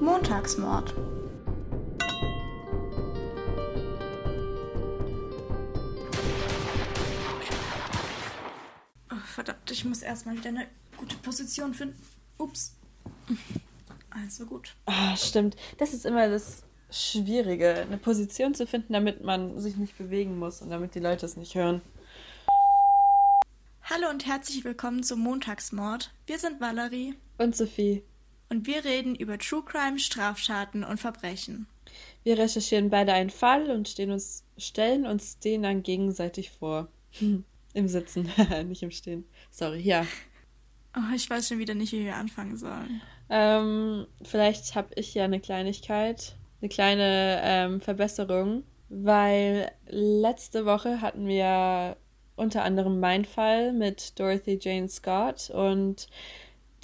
Montagsmord. Oh, verdammt, ich muss erstmal wieder eine gute Position finden. Ups. Also gut. Ah, stimmt. Das ist immer das Schwierige, eine Position zu finden, damit man sich nicht bewegen muss und damit die Leute es nicht hören. Hallo und herzlich willkommen zum Montagsmord. Wir sind Valerie Und Sophie, und wir reden über True Crime, Straftaten und Verbrechen. wir recherchieren beide einen Fall und uns, stellen uns den dann gegenseitig vor. Im Sitzen, nicht im Stehen. Sorry, ja. Oh, ich weiß schon wieder nicht, wie wir anfangen sollen. Ähm, vielleicht habe ich ja eine Kleinigkeit, eine kleine ähm, Verbesserung, weil letzte Woche hatten wir unter anderem meinen Fall mit Dorothy Jane Scott und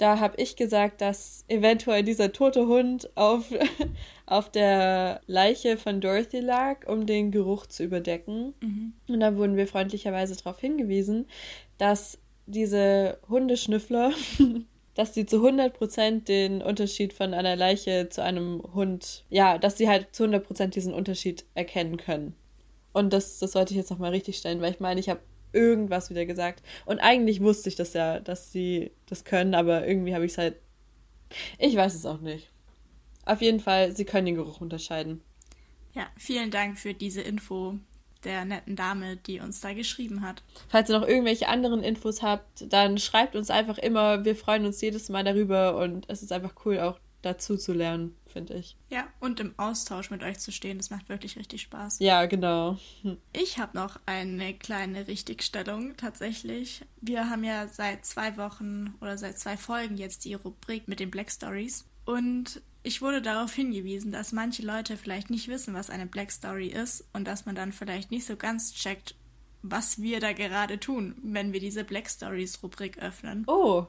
da habe ich gesagt, dass eventuell dieser tote Hund auf, auf der Leiche von Dorothy lag, um den Geruch zu überdecken. Und da wurden wir freundlicherweise darauf hingewiesen, dass diese Hundeschnüffler, dass sie zu 100% den Unterschied von einer Leiche zu einem Hund, ja, dass sie halt zu 100% diesen Unterschied erkennen können. Und das, das sollte ich jetzt nochmal richtig stellen, weil ich meine, ich habe irgendwas wieder gesagt. Und eigentlich wusste ich das ja, dass sie das können, aber irgendwie habe ich es halt. Ich weiß es auch nicht. Auf jeden Fall, sie können den Geruch unterscheiden. Ja, vielen Dank für diese Info der netten Dame, die uns da geschrieben hat. Falls ihr noch irgendwelche anderen Infos habt, dann schreibt uns einfach immer. Wir freuen uns jedes Mal darüber und es ist einfach cool, auch dazu zu lernen, finde ich. Ja, und im Austausch mit euch zu stehen, das macht wirklich richtig Spaß. Ja, genau. Hm. Ich habe noch eine kleine Richtigstellung tatsächlich. Wir haben ja seit zwei Wochen oder seit zwei Folgen jetzt die Rubrik mit den Black Stories. Und ich wurde darauf hingewiesen, dass manche Leute vielleicht nicht wissen, was eine Black Story ist und dass man dann vielleicht nicht so ganz checkt, was wir da gerade tun, wenn wir diese Black Stories Rubrik öffnen. Oh,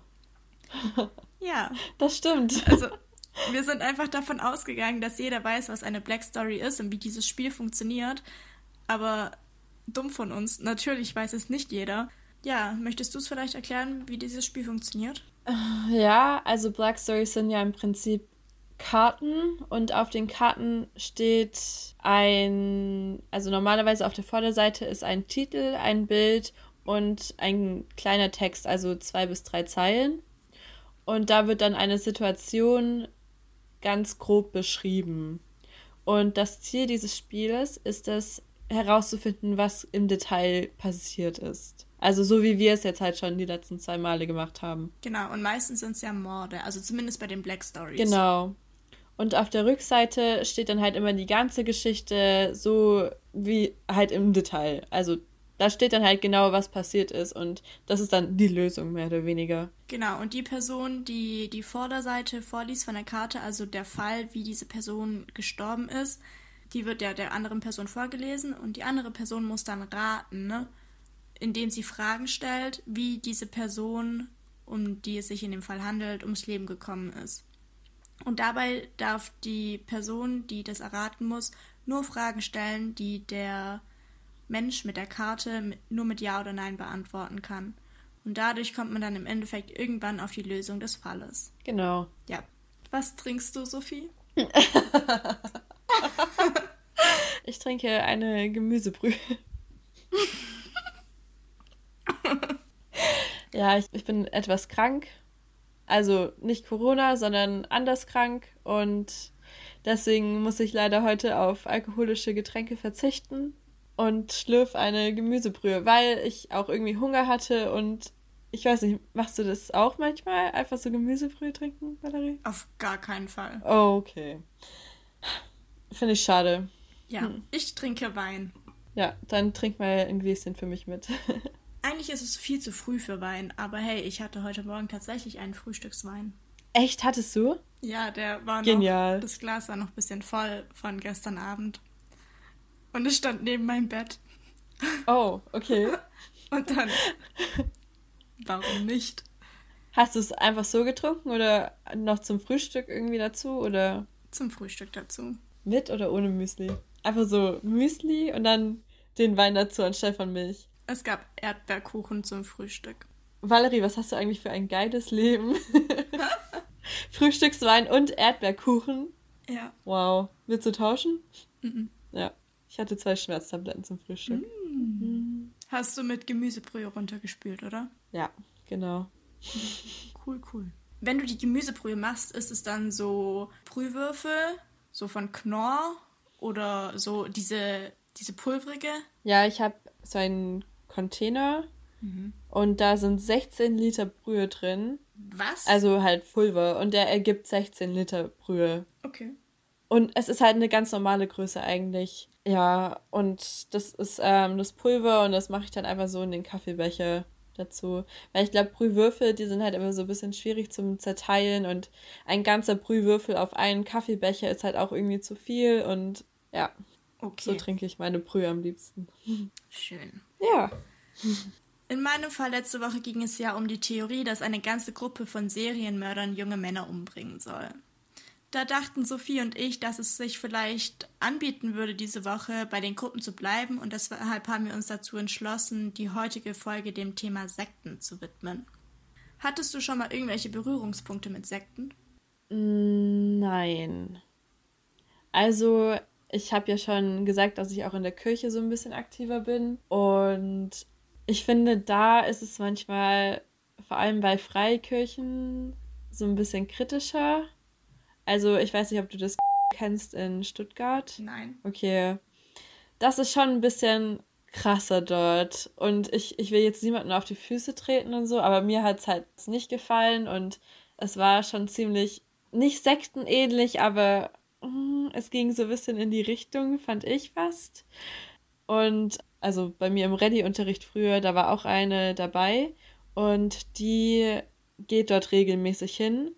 Ja, das stimmt. also wir sind einfach davon ausgegangen, dass jeder weiß, was eine Black Story ist und wie dieses Spiel funktioniert. Aber dumm von uns, natürlich weiß es nicht jeder. Ja, möchtest du es vielleicht erklären, wie dieses Spiel funktioniert? Ja, also Black Stories sind ja im Prinzip Karten und auf den Karten steht ein, also normalerweise auf der Vorderseite ist ein Titel, ein Bild und ein kleiner Text, also zwei bis drei Zeilen. Und da wird dann eine Situation ganz grob beschrieben. Und das Ziel dieses Spieles ist es, herauszufinden, was im Detail passiert ist. Also so wie wir es jetzt halt schon die letzten zwei Male gemacht haben. Genau, und meistens sind es ja Morde, also zumindest bei den Black Stories. Genau. Und auf der Rückseite steht dann halt immer die ganze Geschichte so wie halt im Detail. Also da steht dann halt genau, was passiert ist und das ist dann die Lösung mehr oder weniger. Genau, und die Person, die die Vorderseite vorliest von der Karte, also der Fall, wie diese Person gestorben ist, die wird ja der anderen Person vorgelesen und die andere Person muss dann raten, ne? indem sie Fragen stellt, wie diese Person, um die es sich in dem Fall handelt, ums Leben gekommen ist. Und dabei darf die Person, die das erraten muss, nur Fragen stellen, die der Mensch mit der Karte nur mit Ja oder Nein beantworten kann. Und dadurch kommt man dann im Endeffekt irgendwann auf die Lösung des Falles. Genau. Ja. Was trinkst du, Sophie? Ich trinke eine Gemüsebrühe. ja, ich, ich bin etwas krank. Also nicht Corona, sondern anders krank. Und deswegen muss ich leider heute auf alkoholische Getränke verzichten und schlürf eine Gemüsebrühe, weil ich auch irgendwie Hunger hatte und ich weiß nicht, machst du das auch manchmal? Einfach so Gemüsebrühe trinken, Valerie? Auf gar keinen Fall. Oh, okay. Finde ich schade. Ja, ich trinke Wein. Ja, dann trink mal ein Gläschen für mich mit. Eigentlich ist es viel zu früh für Wein, aber hey, ich hatte heute Morgen tatsächlich einen Frühstückswein. Echt, hattest du? Ja, der war Genial. noch, das Glas war noch ein bisschen voll von gestern Abend. Und es stand neben meinem Bett. Oh, okay. Und dann, warum nicht? Hast du es einfach so getrunken oder noch zum Frühstück irgendwie dazu oder Zum Frühstück dazu. mit oder ohne Müsli? Einfach so Müsli und dann den Wein dazu anstelle von Milch. Es gab Erdbeerkuchen zum Frühstück. Valerie, was hast du eigentlich für ein geiles Leben? Frühstückswein und Erdbeerkuchen. Ja. Wow. Willst du tauschen? Mhm. Ja. Ich hatte zwei Schmerztabletten zum Frühstück. Mhm. Hast du mit Gemüsebrühe runtergespült, oder? Ja, genau. Cool, cool. Wenn du die Gemüsebrühe machst, ist es dann so Brühwürfel, so von Knorr oder so diese, diese pulvrige? Ja, ich habe so einen Container und da sind 16 Liter Brühe drin. Was? Also halt Pulver und der ergibt 16 Liter Brühe. Okay. Und es ist halt eine ganz normale Größe eigentlich. Ja, und das ist ähm, das Pulver und das mache ich dann einfach so in den Kaffeebecher dazu. Weil ich glaube, Brühwürfel, die sind halt immer so ein bisschen schwierig zum Zerteilen und ein ganzer Brühwürfel auf einen Kaffeebecher ist halt auch irgendwie zu viel und ja, Okay. so trinke ich meine Brühe am liebsten. Schön. Ja. In meinem Fall letzte Woche ging es ja um die Theorie, dass eine ganze Gruppe von Serienmördern junge Männer umbringen soll. Da dachten Sophie und ich, dass es sich vielleicht anbieten würde, diese Woche bei den Gruppen zu bleiben und deshalb haben wir uns dazu entschlossen, die heutige Folge dem Thema Sekten zu widmen. Hattest du schon mal irgendwelche Berührungspunkte mit Sekten? Nein. Also, ich habe ja schon gesagt, dass ich auch in der Kirche so ein bisschen aktiver bin. Und ich finde, da ist es manchmal, vor allem bei Freikirchen, so ein bisschen kritischer. Also, ich weiß nicht, ob du das kennst in Stuttgart. Nein. Okay. Das ist schon ein bisschen krasser dort. Und ich, ich will jetzt niemanden auf die Füße treten und so, aber mir hat es halt nicht gefallen und es war schon ziemlich, nicht sektenähnlich, aber mm, es ging so ein bisschen in die Richtung, fand ich fast. Und also bei mir im Ready-Unterricht früher, da war auch eine dabei und die geht dort regelmäßig hin.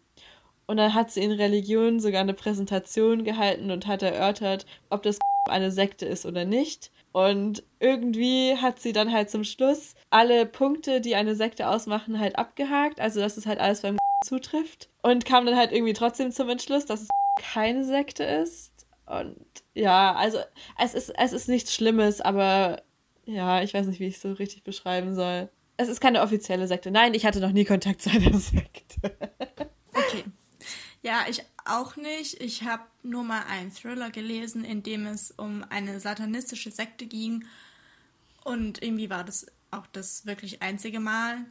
Und dann hat sie in Religion sogar eine Präsentation gehalten und hat erörtert, ob das eine Sekte ist oder nicht. Und irgendwie hat sie dann halt zum Schluss alle Punkte, die eine Sekte ausmachen, halt abgehakt. Also, dass es halt alles beim zutrifft. Und kam dann halt irgendwie trotzdem zum Entschluss, dass es keine Sekte ist. Und ja, also es ist, es ist nichts Schlimmes, aber ja, ich weiß nicht, wie ich es so richtig beschreiben soll. Es ist keine offizielle Sekte. Nein, ich hatte noch nie Kontakt zu einer Sekte. Okay. Ja, ich auch nicht. Ich habe nur mal einen Thriller gelesen, in dem es um eine satanistische Sekte ging. Und irgendwie war das auch das wirklich einzige Mal.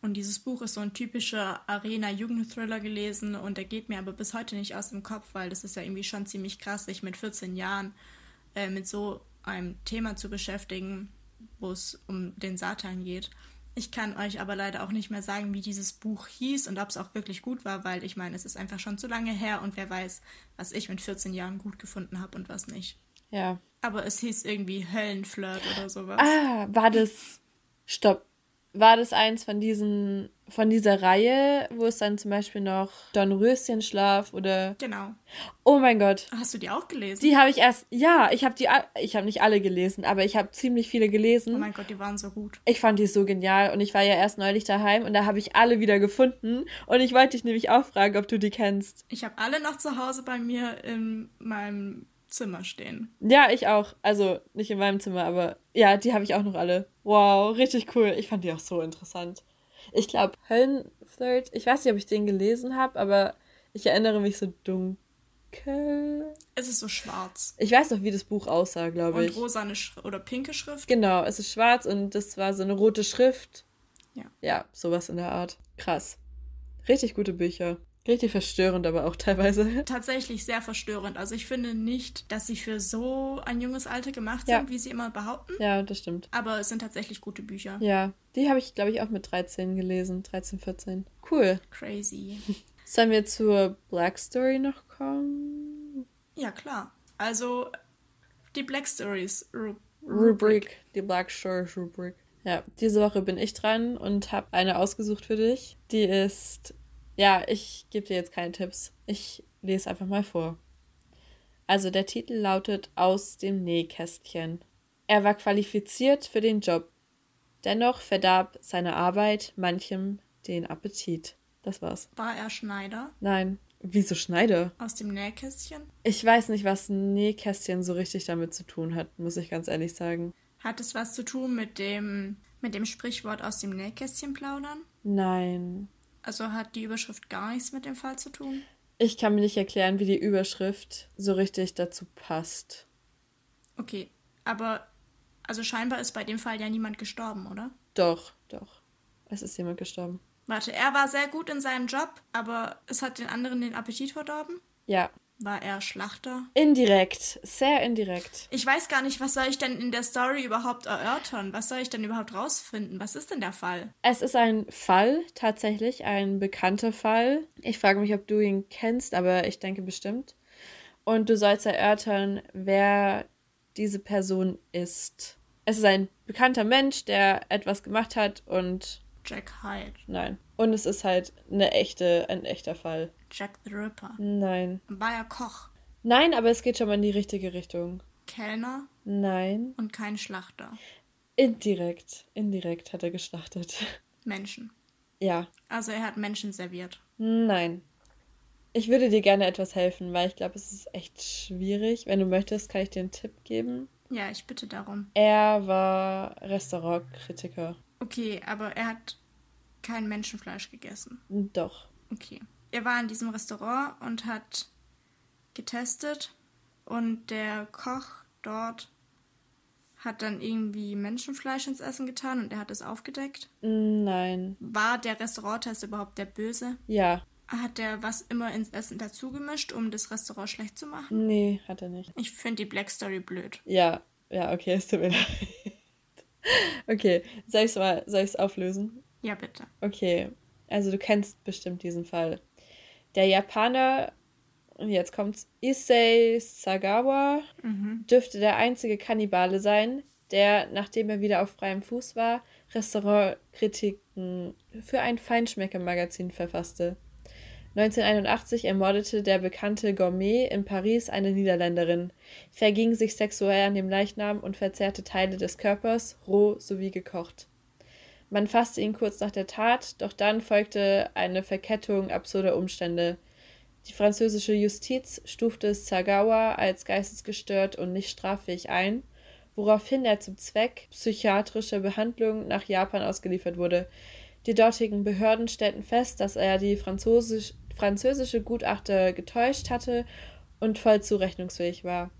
Und dieses Buch ist so ein typischer Arena-Jugendthriller gelesen und der geht mir aber bis heute nicht aus dem Kopf, weil das ist ja irgendwie schon ziemlich krass, sich mit 14 Jahren äh, mit so einem Thema zu beschäftigen, wo es um den Satan geht. Ich kann euch aber leider auch nicht mehr sagen, wie dieses Buch hieß und ob es auch wirklich gut war, weil ich meine, es ist einfach schon zu lange her und wer weiß, was ich mit 14 Jahren gut gefunden habe und was nicht. Ja. Aber es hieß irgendwie Höllenflirt oder sowas. Ah, war das. Stopp. War das eins von diesen, von dieser Reihe, wo es dann zum Beispiel noch Dornröschenschlaf oder. Genau. Oh mein Gott. Hast du die auch gelesen? Die habe ich erst. Ja, ich habe die. Ich habe nicht alle gelesen, aber ich habe ziemlich viele gelesen. oh mein Gott, die waren so gut. Ich fand die so genial und ich war ja erst neulich daheim und da habe ich alle wieder gefunden und ich wollte dich nämlich auch fragen, ob du die kennst. Ich habe alle noch zu Hause bei mir in meinem Zimmer stehen. Ja, ich auch. Also nicht in meinem Zimmer, aber ja, die habe ich auch noch alle. Wow, richtig cool. Ich fand die auch so interessant. Ich glaube, Höllenflirt, ich weiß nicht, ob ich den gelesen habe, aber ich erinnere mich so dunkel. Es ist so schwarz. Ich weiß noch, wie das Buch aussah, glaube Und ich. rosane Sch oder pinke Schrift. Genau, es ist schwarz und das war so eine rote Schrift. Ja. Ja, sowas in der Art. Krass. Richtig gute Bücher. Richtig verstörend, aber auch teilweise. Tatsächlich sehr verstörend. Also ich finde nicht, dass sie für so ein junges Alter gemacht Ja. sind, wie sie immer behaupten. Ja, das stimmt. Aber es sind tatsächlich gute Bücher. Ja, die habe ich, glaube ich, auch mit 13 gelesen. 13, 14. Cool. Crazy. Sollen wir zur Black Story noch kommen? Ja, klar. Also die Black Stories Ru Rubrik. Die Black Stories Rubrik. Ja, diese Woche bin ich dran und habe eine ausgesucht für dich. Die ist. Ja, ich gebe dir jetzt keine Tipps. Ich lese einfach mal vor. Also der Titel lautet Aus dem Nähkästchen. Er war qualifiziert für den Job. Dennoch verdarb seine Arbeit manchem den Appetit. Das war's. War er Schneider Nein. Wieso Schneider? aus dem Nähkästchen? Ich weiß nicht, was Nähkästchen so richtig damit zu tun hat, muss ich ganz ehrlich sagen. Hat es was zu tun mit dem, mit dem Sprichwort aus dem Nähkästchen plaudern? Nein. Also hat die Überschrift gar nichts mit dem Fall zu tun? Ich kann mir nicht erklären, wie die Überschrift so richtig dazu passt. Okay, aber also scheinbar ist bei dem Fall ja niemand gestorben, oder? Doch, doch. Es ist jemand gestorben. Warte, er war sehr gut in seinem Job, aber es hat den anderen den Appetit verdorben? Ja. War er Schlachter? Indirekt, sehr indirekt. Ich weiß gar nicht, was soll ich denn in der Story überhaupt erörtern? Was soll ich denn überhaupt rausfinden? Was ist denn der Fall? Es ist ein Fall, tatsächlich, ein bekannter Fall. Ich frage mich, ob du ihn kennst, aber ich denke bestimmt. Und du sollst erörtern, wer diese Person ist. Es ist ein bekannter Mensch, der etwas gemacht hat und Jack Hyde. Nein. Und es ist halt eine echte, ein echter Fall. Jack the Ripper. Nein. War er Koch? Nein, aber es geht schon mal in die richtige Richtung. Kellner? Nein. Und kein Schlachter. Indirekt. Indirekt hat er geschlachtet. Menschen. Ja. Also er hat Menschen serviert. Nein. Ich würde dir gerne etwas helfen, weil ich glaube, es ist echt schwierig. Wenn du möchtest, kann ich dir einen Tipp geben. Ja, ich bitte darum. Er war Restaurantkritiker. Okay, aber er hat kein Menschenfleisch gegessen. Doch. Okay. Er war in diesem Restaurant und hat getestet und der Koch dort hat dann irgendwie Menschenfleisch ins Essen getan und er hat es aufgedeckt. Nein. War der Restauranttest überhaupt der Böse? Ja. Hat er was immer ins Essen dazugemischt, um das Restaurant schlecht zu machen? Nee, hat er nicht. Ich finde die Black Story blöd. Ja, ja, okay, es tut mir leid. Okay, soll ich es mal, soll ich es auflösen? Ja, bitte. Okay, also du kennst bestimmt diesen Fall. Der Japaner, und jetzt kommt's, Issei Sagawa, Mhm. dürfte der einzige Kannibale sein, der, nachdem er wieder auf freiem Fuß war, Restaurantkritiken für ein Feinschmecker-Magazin verfasste. 1981 ermordete der bekannte Gourmet in Paris eine Niederländerin, verging sich sexuell an dem Leichnam und verzehrte Teile des Körpers, roh sowie gekocht. Man fasste ihn kurz nach der Tat, doch dann folgte eine Verkettung absurder Umstände. Die französische Justiz stufte Sagawa als geistesgestört und nicht straffähig ein, woraufhin er zum Zweck psychiatrischer Behandlung nach Japan ausgeliefert wurde. Die dortigen Behörden stellten fest, dass er die französisch, französische Gutachter getäuscht hatte und voll zurechnungsfähig war.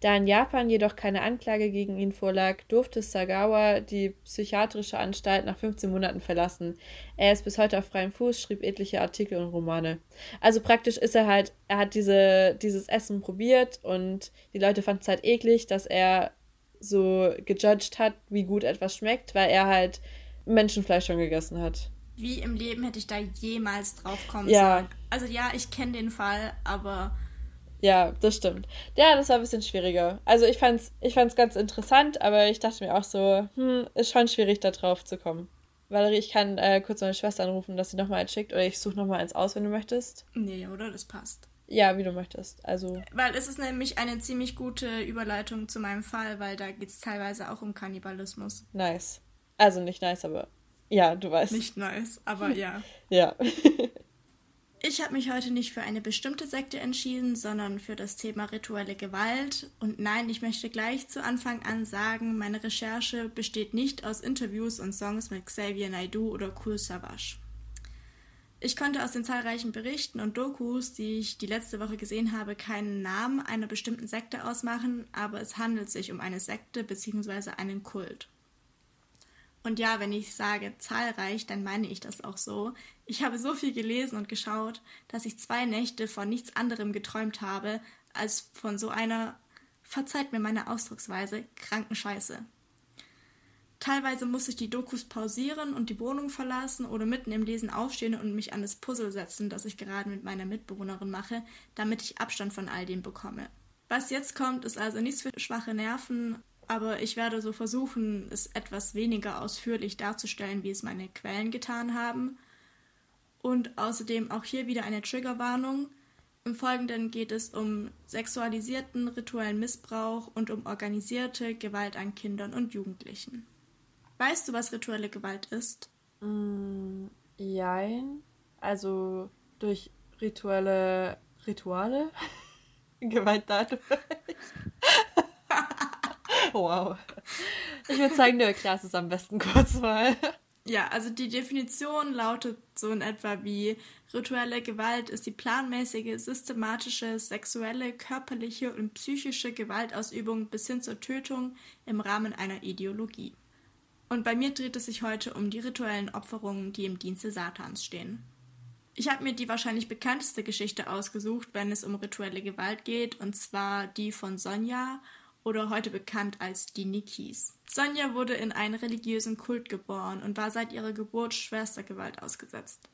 Da in Japan jedoch keine Anklage gegen ihn vorlag, durfte Sagawa die psychiatrische Anstalt nach 15 Monaten verlassen. Er ist bis heute auf freiem Fuß, schrieb etliche Artikel und Romane. Also praktisch ist er halt, er hat diese, dieses Essen probiert und die Leute fanden es halt eklig, dass er so gejudged hat, wie gut etwas schmeckt, weil er halt Menschenfleisch schon gegessen hat. Wie im Leben hätte ich da jemals drauf kommen Ja. sollen. Also ja, ich kenne den Fall, aber Ja, das stimmt. Ja, das war ein bisschen schwieriger. Also ich fand's, ich fand's ganz interessant, aber ich dachte mir auch so, hm, ist schon schwierig, da drauf zu kommen. Valerie, ich kann äh, kurz meine Schwester anrufen, dass sie nochmal eins schickt oder ich suche nochmal eins aus, wenn du möchtest. nee, oder? Das passt. Ja, wie du möchtest. Also, Weil es ist nämlich eine ziemlich gute Überleitung zu meinem Fall, weil da geht es teilweise auch um Kannibalismus. nice. Also nicht nice, aber ja, du weißt. Nicht nice, aber ja. Ja. Ich habe mich heute nicht für eine bestimmte Sekte entschieden, sondern für das Thema rituelle Gewalt. Und nein, ich möchte gleich zu Anfang an sagen, meine Recherche besteht nicht aus Interviews und Songs mit Xavier Naidoo oder Cool Savage. Ich konnte aus den zahlreichen Berichten und Dokus, die ich die letzte Woche gesehen habe, keinen Namen einer bestimmten Sekte ausmachen, aber es handelt sich um eine Sekte bzw. einen Kult. Und ja, wenn ich sage zahlreich, dann meine ich das auch so. Ich habe so viel gelesen und geschaut, dass ich zwei Nächte von nichts anderem geträumt habe, als von so einer, verzeiht mir meine Ausdrucksweise, kranken Scheiße. Teilweise musste ich die Dokus pausieren und die Wohnung verlassen oder mitten im Lesen aufstehen und mich an das Puzzle setzen, das ich gerade mit meiner Mitbewohnerin mache, damit ich Abstand von all dem bekomme. Was jetzt kommt, ist also nichts für schwache Nerven, aber ich werde so versuchen, es etwas weniger ausführlich darzustellen, wie es meine Quellen getan haben. Und außerdem auch hier wieder eine Triggerwarnung. Im Folgenden geht es um sexualisierten rituellen Missbrauch und um organisierte Gewalt an Kindern und Jugendlichen. Weißt du, was rituelle Gewalt ist? mm, jein. Also durch rituelle Rituale? Gewalt dadurch. Wow. Ich würde sagen, du erklärst es am besten kurz mal. Ja, also die Definition lautet so in etwa wie rituelle Gewalt ist die planmäßige, systematische, sexuelle, körperliche und psychische Gewaltausübung bis hin zur Tötung im Rahmen einer Ideologie. Und bei mir dreht es sich heute um die rituellen Opferungen, die im Dienste Satans stehen. Ich habe mir die wahrscheinlich bekannteste Geschichte ausgesucht, wenn es um rituelle Gewalt geht, und zwar die von Sonja oder heute bekannt als die Nikis. Sonja wurde in einen religiösen Kult geboren und war seit ihrer Geburt schwerster Gewalt ausgesetzt.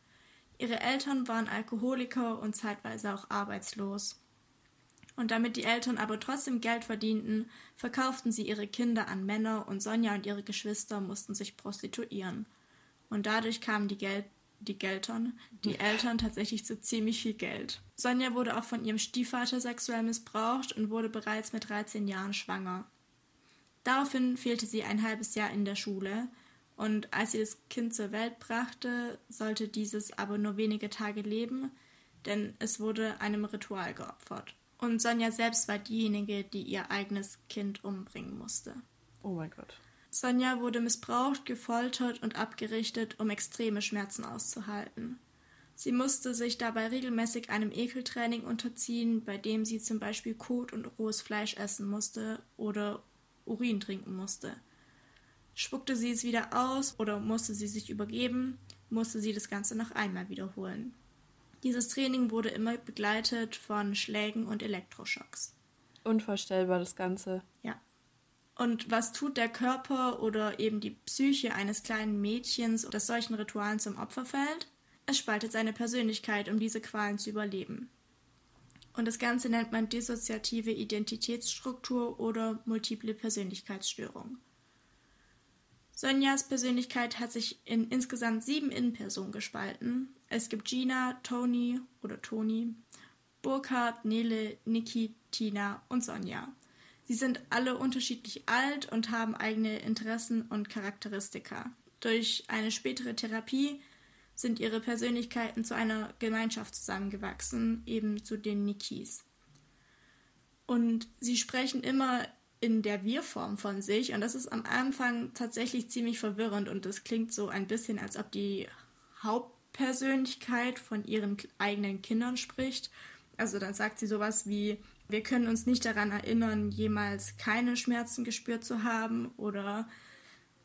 Ihre Eltern waren Alkoholiker und zeitweise auch arbeitslos. Und damit die Eltern aber trotzdem Geld verdienten, verkauften sie ihre Kinder an Männer und Sonja und ihre Geschwister mussten sich prostituieren. Und dadurch kamen die Geld die Geltern, die Eltern tatsächlich zu ziemlich viel Geld. Sonja wurde auch von ihrem Stiefvater sexuell missbraucht und wurde bereits mit 13 Jahren schwanger. Daraufhin fehlte sie ein halbes Jahr in der Schule und als sie das Kind zur Welt brachte, sollte dieses aber nur wenige Tage leben, denn es wurde einem Ritual geopfert. Und Sonja selbst war diejenige, die ihr eigenes Kind umbringen musste. Oh mein Gott. Sonja wurde missbraucht, gefoltert und abgerichtet, um extreme Schmerzen auszuhalten. Sie musste sich dabei regelmäßig einem Ekeltraining unterziehen, bei dem sie zum Beispiel Kot und rohes Fleisch essen musste oder Urin trinken musste. Spuckte sie es wieder aus oder musste sie sich übergeben, musste sie das Ganze noch einmal wiederholen. Dieses Training wurde immer begleitet von Schlägen und Elektroschocks. Unvorstellbar das Ganze. Ja. Und was tut der Körper oder eben die Psyche eines kleinen Mädchens, das solchen Ritualen zum Opfer fällt? Es spaltet seine Persönlichkeit, um diese Qualen zu überleben. Und das Ganze nennt man dissoziative Identitätsstruktur oder multiple Persönlichkeitsstörung. Sonjas Persönlichkeit hat sich in insgesamt sieben Innenpersonen gespalten. Es gibt Gina, Tony oder Toni, Burkhard, Nele, Niki, Tina und Sonja. Sie sind alle unterschiedlich alt und haben eigene Interessen und Charakteristika. Durch eine spätere Therapie sind ihre Persönlichkeiten zu einer Gemeinschaft zusammengewachsen, eben zu den Nikis. Und sie sprechen immer in der Wir-Form von sich und das ist am Anfang tatsächlich ziemlich verwirrend und es klingt so ein bisschen, als ob die Hauptpersönlichkeit von ihren eigenen Kindern spricht. Also dann sagt sie sowas wie, wir können uns nicht daran erinnern, jemals keine Schmerzen gespürt zu haben oder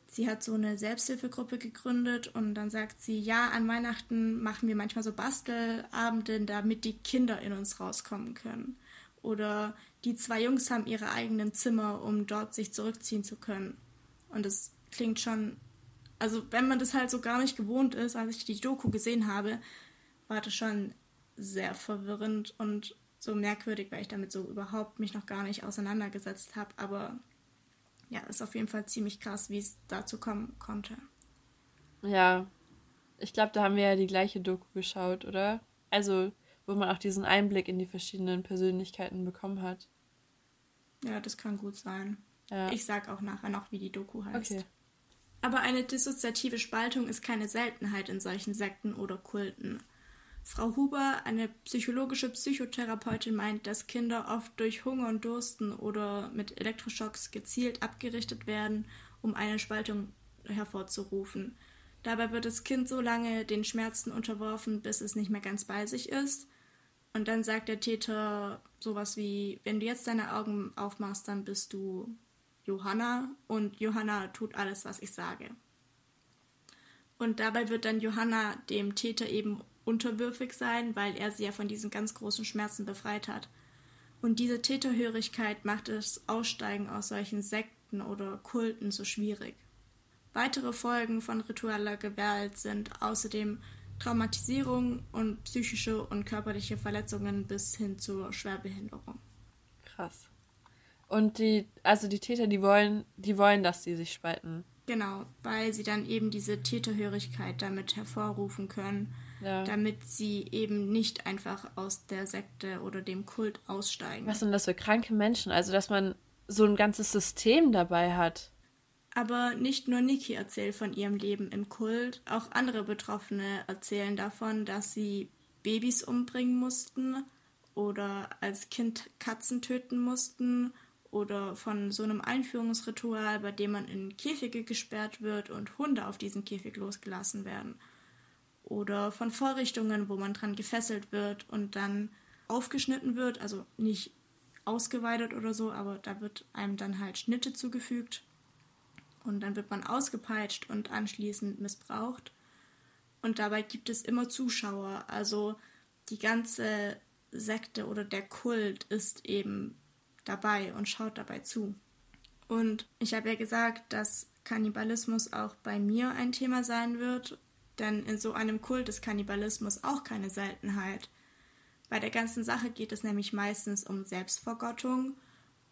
sie hat so eine Selbsthilfegruppe gegründet und dann sagt sie, ja, an Weihnachten machen wir manchmal so Bastelabende, damit die Kinder in uns rauskommen können. Oder die zwei Jungs haben ihre eigenen Zimmer, um dort sich zurückziehen zu können. Und es klingt schon, also wenn man das halt so gar nicht gewohnt ist, als ich die Doku gesehen habe, war das schon sehr verwirrend und so merkwürdig, weil ich damit so überhaupt mich noch gar nicht auseinandergesetzt habe. Aber ja, ist auf jeden Fall ziemlich krass, wie es dazu kommen konnte. Ja, ich glaube, da haben wir ja die gleiche Doku geschaut, oder? Also, wo man auch diesen Einblick in die verschiedenen Persönlichkeiten bekommen hat. Ja, das kann gut sein. Ja. Ich sag auch nachher noch, wie die Doku heißt. Okay. Aber eine dissoziative Spaltung ist keine Seltenheit in solchen Sekten oder Kulten. Frau Huber, eine psychologische Psychotherapeutin, meint, dass Kinder oft durch Hunger und Dursten oder mit Elektroschocks gezielt abgerichtet werden, um eine Spaltung hervorzurufen. Dabei wird das Kind so lange den Schmerzen unterworfen, bis es nicht mehr ganz bei sich ist. Und dann sagt der Täter sowas wie, wenn du jetzt deine Augen aufmachst, dann bist du Johanna und Johanna tut alles, was ich sage. Und dabei wird dann Johanna dem Täter eben unterwürfig sein, weil er sie ja von diesen ganz großen Schmerzen befreit hat. Und diese Täterhörigkeit macht das Aussteigen aus solchen Sekten oder Kulten so schwierig. Weitere Folgen von ritueller Gewalt sind außerdem Traumatisierung und psychische und körperliche Verletzungen bis hin zur Schwerbehinderung. Krass. Und die, also die Täter, die wollen, die wollen, dass sie sich spalten. Genau, weil sie dann eben diese Täterhörigkeit damit hervorrufen können ja. damit sie eben nicht einfach aus der Sekte oder dem Kult aussteigen. Was sind das für kranke Menschen? Also, dass man so ein ganzes System dabei hat. Aber nicht nur Niki erzählt von ihrem Leben im Kult, auch andere Betroffene erzählen davon, dass sie Babys umbringen mussten oder als Kind Katzen töten mussten oder von so einem Einführungsritual, bei dem man in Käfige gesperrt wird und Hunde auf diesen Käfig losgelassen werden. Oder von Vorrichtungen, wo man dran gefesselt wird und dann aufgeschnitten wird, also nicht ausgeweidet oder so, aber da wird einem dann halt Schnitte zugefügt und dann wird man ausgepeitscht und anschließend missbraucht. Und dabei gibt es immer Zuschauer, also die ganze Sekte oder der Kult ist eben dabei und schaut dabei zu. Und ich habe ja gesagt, dass Kannibalismus auch bei mir ein Thema sein wird, denn in so einem Kult ist Kannibalismus auch keine Seltenheit. Bei der ganzen Sache geht es nämlich meistens um Selbstvergottung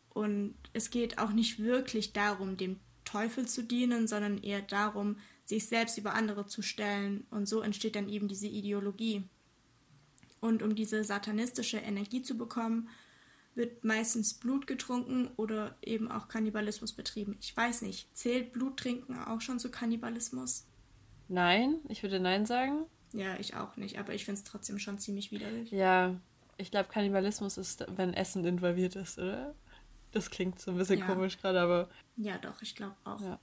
und es geht auch nicht wirklich darum, dem Teufel zu dienen, sondern eher darum, sich selbst über andere zu stellen und so entsteht dann eben diese Ideologie. Und um diese satanistische Energie zu bekommen, wird meistens Blut getrunken oder eben auch Kannibalismus betrieben. Ich weiß nicht, zählt Bluttrinken auch schon zu Kannibalismus? Nein, ich würde Nein sagen. Ja, ich auch nicht, aber ich finde es trotzdem schon ziemlich widerlich. Ja, ich glaube, Kannibalismus ist, wenn Essen involviert ist, oder? Das klingt so ein bisschen ja. komisch gerade, aber. Ja, doch, ich glaube auch. Ja.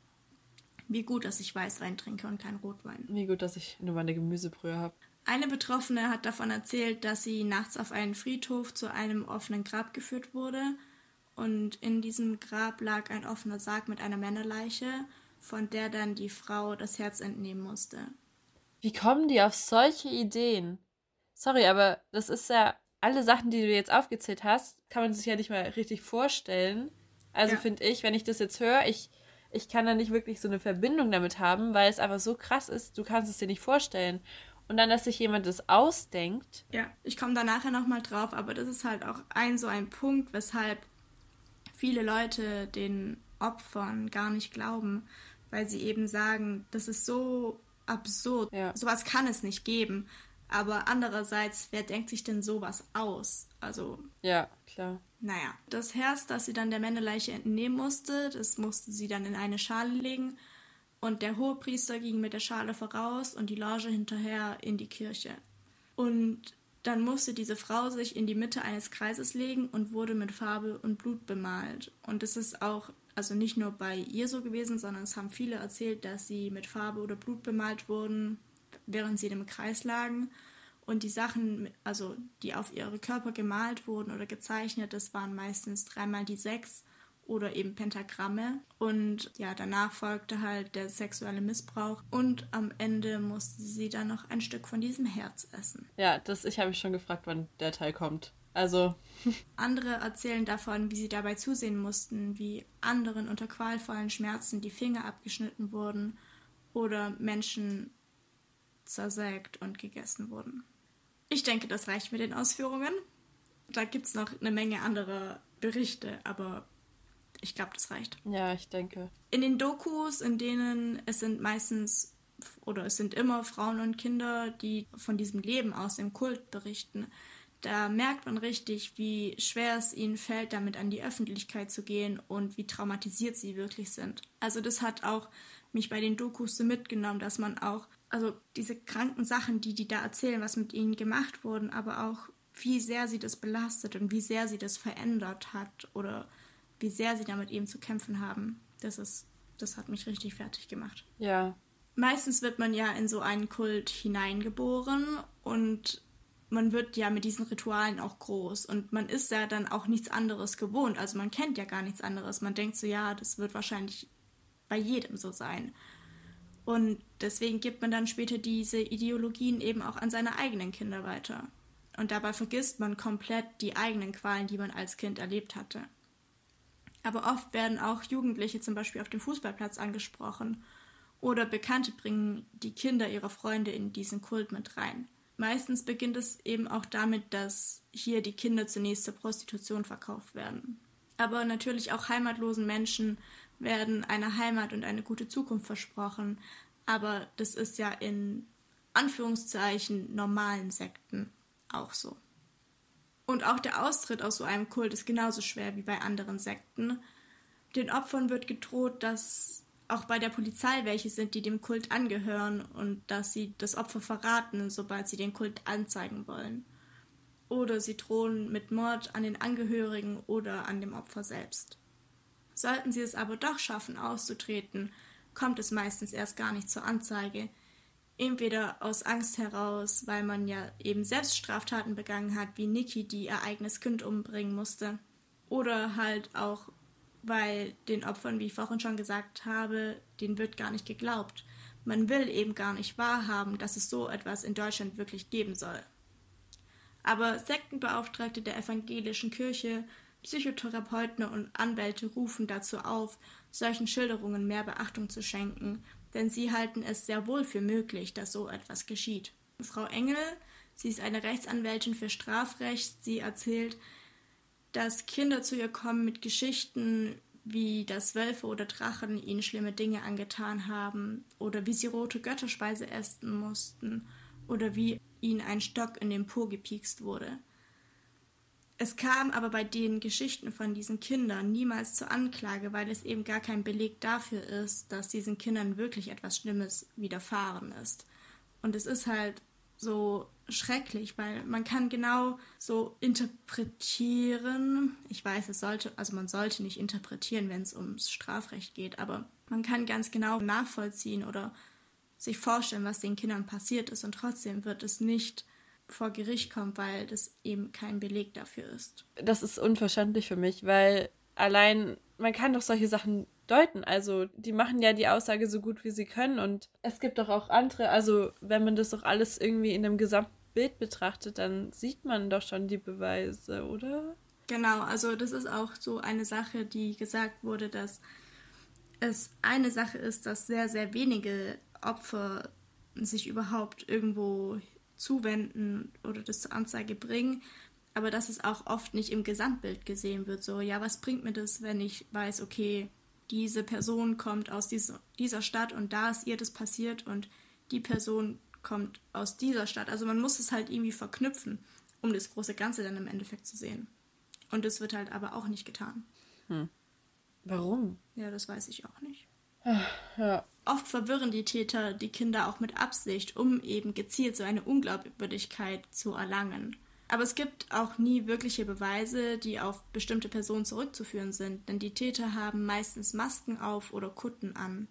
Wie gut, dass ich Weißwein trinke und kein Rotwein. Wie gut, dass ich nur meine Gemüsebrühe habe. Eine Betroffene hat davon erzählt, dass sie nachts auf einen Friedhof zu einem offenen Grab geführt wurde und in diesem Grab lag ein offener Sarg mit einer Männerleiche, von der dann die Frau das Herz entnehmen musste. Wie kommen die auf solche Ideen? Sorry, aber das ist ja alle Sachen, die du jetzt aufgezählt hast, kann man sich ja nicht mal richtig vorstellen. Also ja. finde ich, wenn ich das jetzt höre, ich, ich kann da nicht wirklich so eine Verbindung damit haben, weil es einfach so krass ist, du kannst es dir nicht vorstellen. Und dann, dass sich jemand das ausdenkt. Ja, ich komme da nachher nochmal drauf, aber das ist halt auch ein so ein Punkt, weshalb viele Leute den Opfern gar nicht glauben, weil sie eben sagen, das ist so absurd. Ja. Sowas kann es nicht geben. Aber andererseits, wer denkt sich denn sowas aus? Also. Ja, klar. Naja, das Herz, das sie dann der Männerleiche entnehmen musste, das musste sie dann in eine Schale legen und der Hohepriester ging mit der Schale voraus und die Loge hinterher in die Kirche. Und dann musste diese Frau sich in die Mitte eines Kreises legen und wurde mit Farbe und Blut bemalt. Und es ist auch, also nicht nur bei ihr so gewesen, sondern es haben viele erzählt, dass sie mit Farbe oder Blut bemalt wurden, während sie im Kreis lagen. Und die Sachen, also die auf ihre Körper gemalt wurden oder gezeichnet, das waren meistens dreimal die sechs oder eben Pentagramme. Und ja, danach folgte halt der sexuelle Missbrauch und am Ende musste sie dann noch ein Stück von diesem Herz essen. Ja, das, ich habe mich schon gefragt, wann der Teil kommt. Also. Andere erzählen davon, wie sie dabei zusehen mussten, wie anderen unter qualvollen Schmerzen die Finger abgeschnitten wurden oder Menschen zersägt und gegessen wurden. Ich denke, das reicht mit den Ausführungen. Da gibt es noch eine Menge anderer Berichte, aber ich glaube, das reicht. Ja, ich denke. In den Dokus, in denen es sind meistens oder es sind immer Frauen und Kinder, die von diesem Leben aus dem Kult berichten, da merkt man richtig, wie schwer es ihnen fällt, damit an die Öffentlichkeit zu gehen und wie traumatisiert sie wirklich sind. Also das hat auch mich bei den Dokus so mitgenommen, dass man auch, also diese kranken Sachen, die die da erzählen, was mit ihnen gemacht wurden, aber auch wie sehr sie das belastet und wie sehr sie das verändert hat oder wie sehr sie damit eben zu kämpfen haben. Das ist, das hat mich richtig fertig gemacht. Ja. Meistens wird man ja in so einen Kult hineingeboren und man wird ja mit diesen Ritualen auch groß und man ist ja dann auch nichts anderes gewohnt. Also man kennt ja gar nichts anderes. Man denkt so, ja, das wird wahrscheinlich bei jedem so sein. Und deswegen gibt man dann später diese Ideologien eben auch an seine eigenen Kinder weiter. Und dabei vergisst man komplett die eigenen Qualen, die man als Kind erlebt hatte. Aber oft werden auch Jugendliche zum Beispiel auf dem Fußballplatz angesprochen oder Bekannte bringen die Kinder ihrer Freunde in diesen Kult mit rein. Meistens beginnt es eben auch damit, dass hier die Kinder zunächst zur Prostitution verkauft werden. Aber natürlich auch heimatlosen Menschen werden eine Heimat und eine gute Zukunft versprochen. Aber das ist ja in Anführungszeichen normalen Sekten auch so. Und auch der Austritt aus so einem Kult ist genauso schwer wie bei anderen Sekten. Den Opfern wird gedroht, dass auch bei der Polizei welche sind, die dem Kult angehören und dass sie das Opfer verraten, sobald sie den Kult anzeigen wollen. Oder sie drohen mit Mord an den Angehörigen oder an dem Opfer selbst. Sollten sie es aber doch schaffen, auszutreten, kommt es meistens erst gar nicht zur Anzeige. Entweder aus Angst heraus, weil man ja eben selbst Straftaten begangen hat, wie Niki, die ihr eigenes Kind umbringen musste, oder halt auch, weil den Opfern, wie ich vorhin schon gesagt habe, denen wird gar nicht geglaubt. Man will eben gar nicht wahrhaben, dass es so etwas in Deutschland wirklich geben soll. Aber Sektenbeauftragte der evangelischen Kirche, Psychotherapeuten und Anwälte rufen dazu auf, solchen Schilderungen mehr Beachtung zu schenken, denn sie halten es sehr wohl für möglich, dass so etwas geschieht. Frau Engel, sie ist eine Rechtsanwältin für Strafrecht, sie erzählt, dass Kinder zu ihr kommen mit Geschichten, wie dass Wölfe oder Drachen ihnen schlimme Dinge angetan haben oder wie sie rote Götterspeise essen mussten oder wie ihnen ein Stock in den Po gepiekst wurde. Es kam aber bei den Geschichten von diesen Kindern niemals zur Anklage, weil es eben gar kein Beleg dafür ist, dass diesen Kindern wirklich etwas Schlimmes widerfahren ist. Und es ist halt so schrecklich, weil man kann genau so interpretieren. Ich weiß, es sollte, also man sollte nicht interpretieren, wenn es ums Strafrecht geht, aber man kann ganz genau nachvollziehen oder sich vorstellen, was den Kindern passiert ist und trotzdem wird es nicht vor Gericht kommen, weil das eben kein Beleg dafür ist. Das ist unverständlich für mich, weil allein man kann doch solche Sachen deuten. Also die machen ja die Aussage so gut wie sie können und es gibt doch auch andere, also wenn man das doch alles irgendwie in einem Gesamtbild betrachtet, dann sieht man doch schon die Beweise, oder? Genau, also das ist auch so eine Sache, die gesagt wurde, dass es eine Sache ist, dass sehr, sehr wenige Opfer sich überhaupt irgendwo zuwenden oder das zur Anzeige bringen, aber dass es auch oft nicht im Gesamtbild gesehen wird. So, ja, was bringt mir das, wenn ich weiß, okay, diese Person kommt aus dieser, Stadt und da ist ihr das passiert und die Person kommt aus dieser Stadt. Also man muss es halt irgendwie verknüpfen, um das große Ganze dann im Endeffekt zu sehen. Und das wird halt aber auch nicht getan. Hm. Warum? Ja, das weiß ich auch nicht. Ja. Oft verwirren die Täter die Kinder auch mit Absicht, um eben gezielt so eine Unglaubwürdigkeit zu erlangen. Aber es gibt auch nie wirkliche Beweise, die auf bestimmte Personen zurückzuführen sind, denn die Täter haben meistens Masken auf oder Kutten an.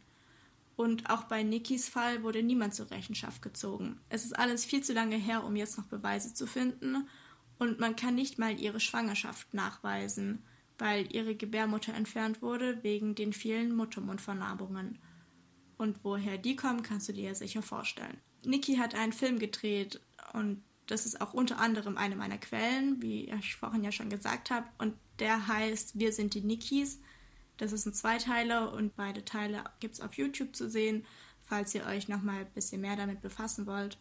Und auch bei Nikis Fall wurde niemand zur Rechenschaft gezogen. Es ist alles viel zu lange her, um jetzt noch Beweise zu finden, und man kann nicht mal ihre Schwangerschaft nachweisen weil ihre Gebärmutter entfernt wurde wegen den vielen Muttermundvernarbungen. Und woher die kommen, kannst du dir ja sicher vorstellen. Niki hat einen Film gedreht und das ist auch unter anderem eine meiner Quellen, wie ich vorhin ja schon gesagt habe. Und der heißt Wir sind die Nikis. Das ist ein Zweiteiler und beide Teile gibt es auf YouTube zu sehen, falls ihr euch nochmal ein bisschen mehr damit befassen wollt.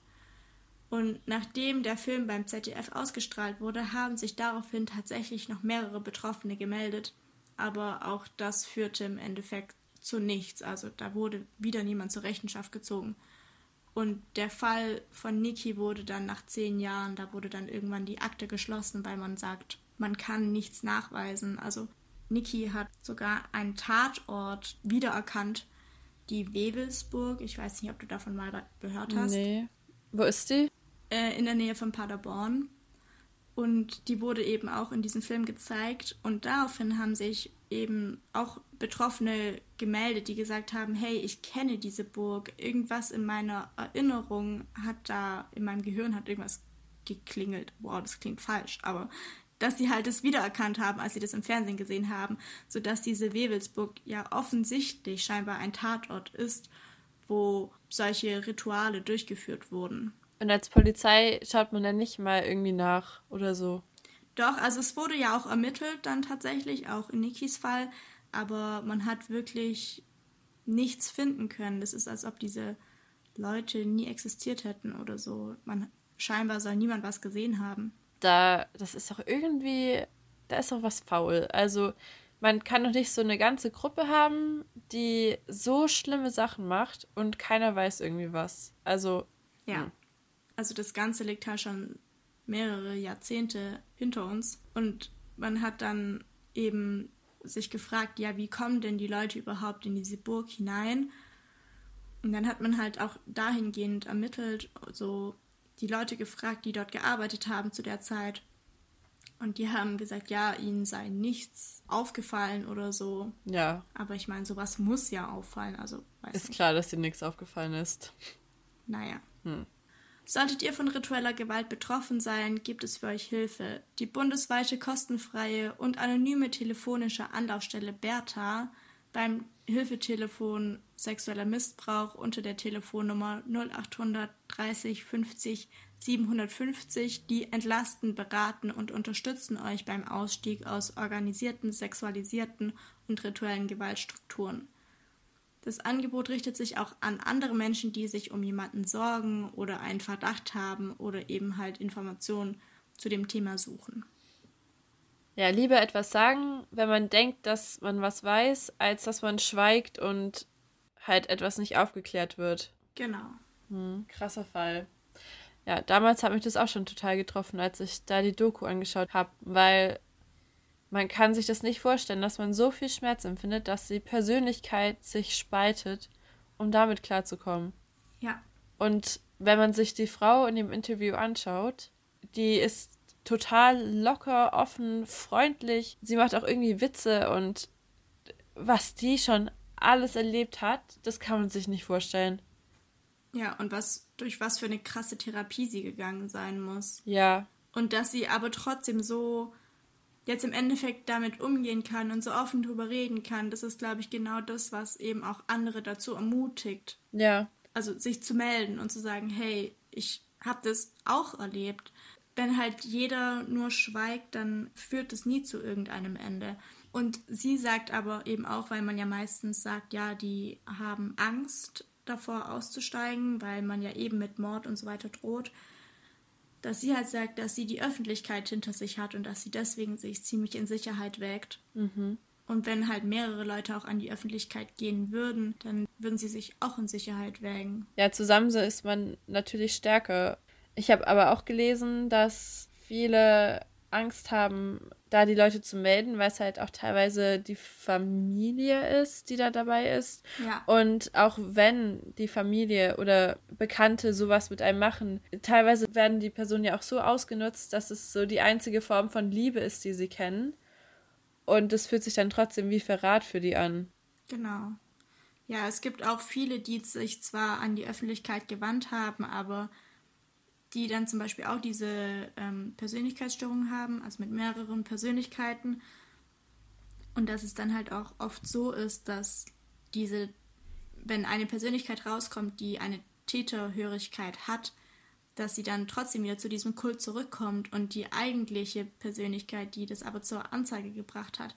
Und nachdem der Film beim ZDF ausgestrahlt wurde, haben sich daraufhin tatsächlich noch mehrere Betroffene gemeldet. Aber auch das führte im Endeffekt zu nichts. Also da wurde wieder niemand zur Rechenschaft gezogen. Und der Fall von Niki wurde dann nach zehn Jahren, da wurde dann irgendwann die Akte geschlossen, weil man sagt, man kann nichts nachweisen. Also Niki hat sogar einen Tatort wiedererkannt, die Wewelsburg. Ich weiß nicht, ob du davon mal gehört hast. Nee. Wo ist die? äh, in der Nähe von Paderborn. Und die wurde eben auch in diesem Film gezeigt. Und daraufhin haben sich eben auch Betroffene gemeldet, die gesagt haben, hey, ich kenne diese Burg. Irgendwas in meiner Erinnerung hat da, in meinem Gehirn hat irgendwas geklingelt. Wow, das klingt falsch, aber dass sie halt es wiedererkannt haben, als sie das im Fernsehen gesehen haben, sodass diese Wewelsburg ja offensichtlich scheinbar ein Tatort ist, wo solche Rituale durchgeführt wurden. Und als Polizei schaut man dann nicht mal irgendwie nach oder so. Doch, also es wurde ja auch ermittelt dann tatsächlich, auch in Nikis Fall, aber man hat wirklich nichts finden können. Das ist, als ob diese Leute nie existiert hätten oder so. Man scheinbar soll niemand was gesehen haben. Da, das ist doch irgendwie, da ist doch was faul. Also man kann doch nicht so eine ganze Gruppe haben, die so schlimme Sachen macht und keiner weiß irgendwie was. Also ja. Hm also das Ganze liegt halt schon mehrere Jahrzehnte hinter uns. Und man hat dann eben sich gefragt, ja, wie kommen denn die Leute überhaupt in diese Burg hinein? Und dann hat man halt auch dahingehend ermittelt, so die Leute gefragt, die dort gearbeitet haben zu der Zeit. Und die haben gesagt, ja, ihnen sei nichts aufgefallen oder so. Ja. Aber ich meine, sowas muss ja auffallen. Also, weiß Ist nicht. klar, dass dir nichts aufgefallen ist. Naja. Hm. Solltet ihr von ritueller Gewalt betroffen sein, gibt es für euch Hilfe. Die bundesweite kostenfreie und anonyme telefonische Anlaufstelle Bertha beim Hilfetelefon sexueller Missbrauch unter der Telefonnummer 0800 30 50 750, die entlasten, beraten und unterstützen euch beim Ausstieg aus organisierten, sexualisierten und rituellen Gewaltstrukturen. Das Angebot richtet sich auch an andere Menschen, die sich um jemanden sorgen oder einen Verdacht haben oder eben halt Informationen zu dem Thema suchen. Ja, lieber etwas sagen, wenn man denkt, dass man was weiß, als dass man schweigt und halt etwas nicht aufgeklärt wird. Genau. Hm, krasser Fall. Ja, damals hat mich das auch schon total getroffen, als ich da die Doku angeschaut habe, weil man kann sich das nicht vorstellen, dass man so viel Schmerz empfindet, dass die Persönlichkeit sich spaltet, um damit klarzukommen. Ja. Und wenn man sich die Frau in dem Interview anschaut, die ist total locker, offen, freundlich. Sie macht auch irgendwie Witze und was die schon alles erlebt hat, das kann man sich nicht vorstellen. Ja, und was durch was für eine krasse Therapie sie gegangen sein muss. Ja. Und dass sie aber trotzdem so jetzt im Endeffekt damit umgehen kann und so offen drüber reden kann, das ist, glaube ich, genau das, was eben auch andere dazu ermutigt. Ja. Also sich zu melden und zu sagen, hey, ich habe das auch erlebt. Wenn halt jeder nur schweigt, dann führt es nie zu irgendeinem Ende. Und sie sagt aber eben auch, weil man ja meistens sagt, ja, die haben Angst davor auszusteigen, weil man ja eben mit Mord und so weiter droht dass sie halt sagt, dass sie die Öffentlichkeit hinter sich hat und dass sie deswegen sich ziemlich in Sicherheit wägt. Mhm. Und wenn halt mehrere Leute auch an die Öffentlichkeit gehen würden, dann würden sie sich auch in Sicherheit wägen. Ja, zusammen ist man natürlich stärker. Ich habe aber auch gelesen, dass viele Angst haben, da die Leute zu melden, weil es halt auch teilweise die Familie ist, die da dabei ist. Ja. Und auch wenn die Familie oder Bekannte sowas mit einem machen, teilweise werden die Personen ja auch so ausgenutzt, dass es so die einzige Form von Liebe ist, die sie kennen. Und es fühlt sich dann trotzdem wie Verrat für die an. Genau. Ja, es gibt auch viele, die sich zwar an die Öffentlichkeit gewandt haben, aber die dann zum Beispiel auch diese ähm, Persönlichkeitsstörung haben, also mit mehreren Persönlichkeiten. Und dass es dann halt auch oft so ist, dass diese, wenn eine Persönlichkeit rauskommt, die eine Täterhörigkeit hat, dass sie dann trotzdem wieder zu diesem Kult zurückkommt und die eigentliche Persönlichkeit, die das aber zur Anzeige gebracht hat,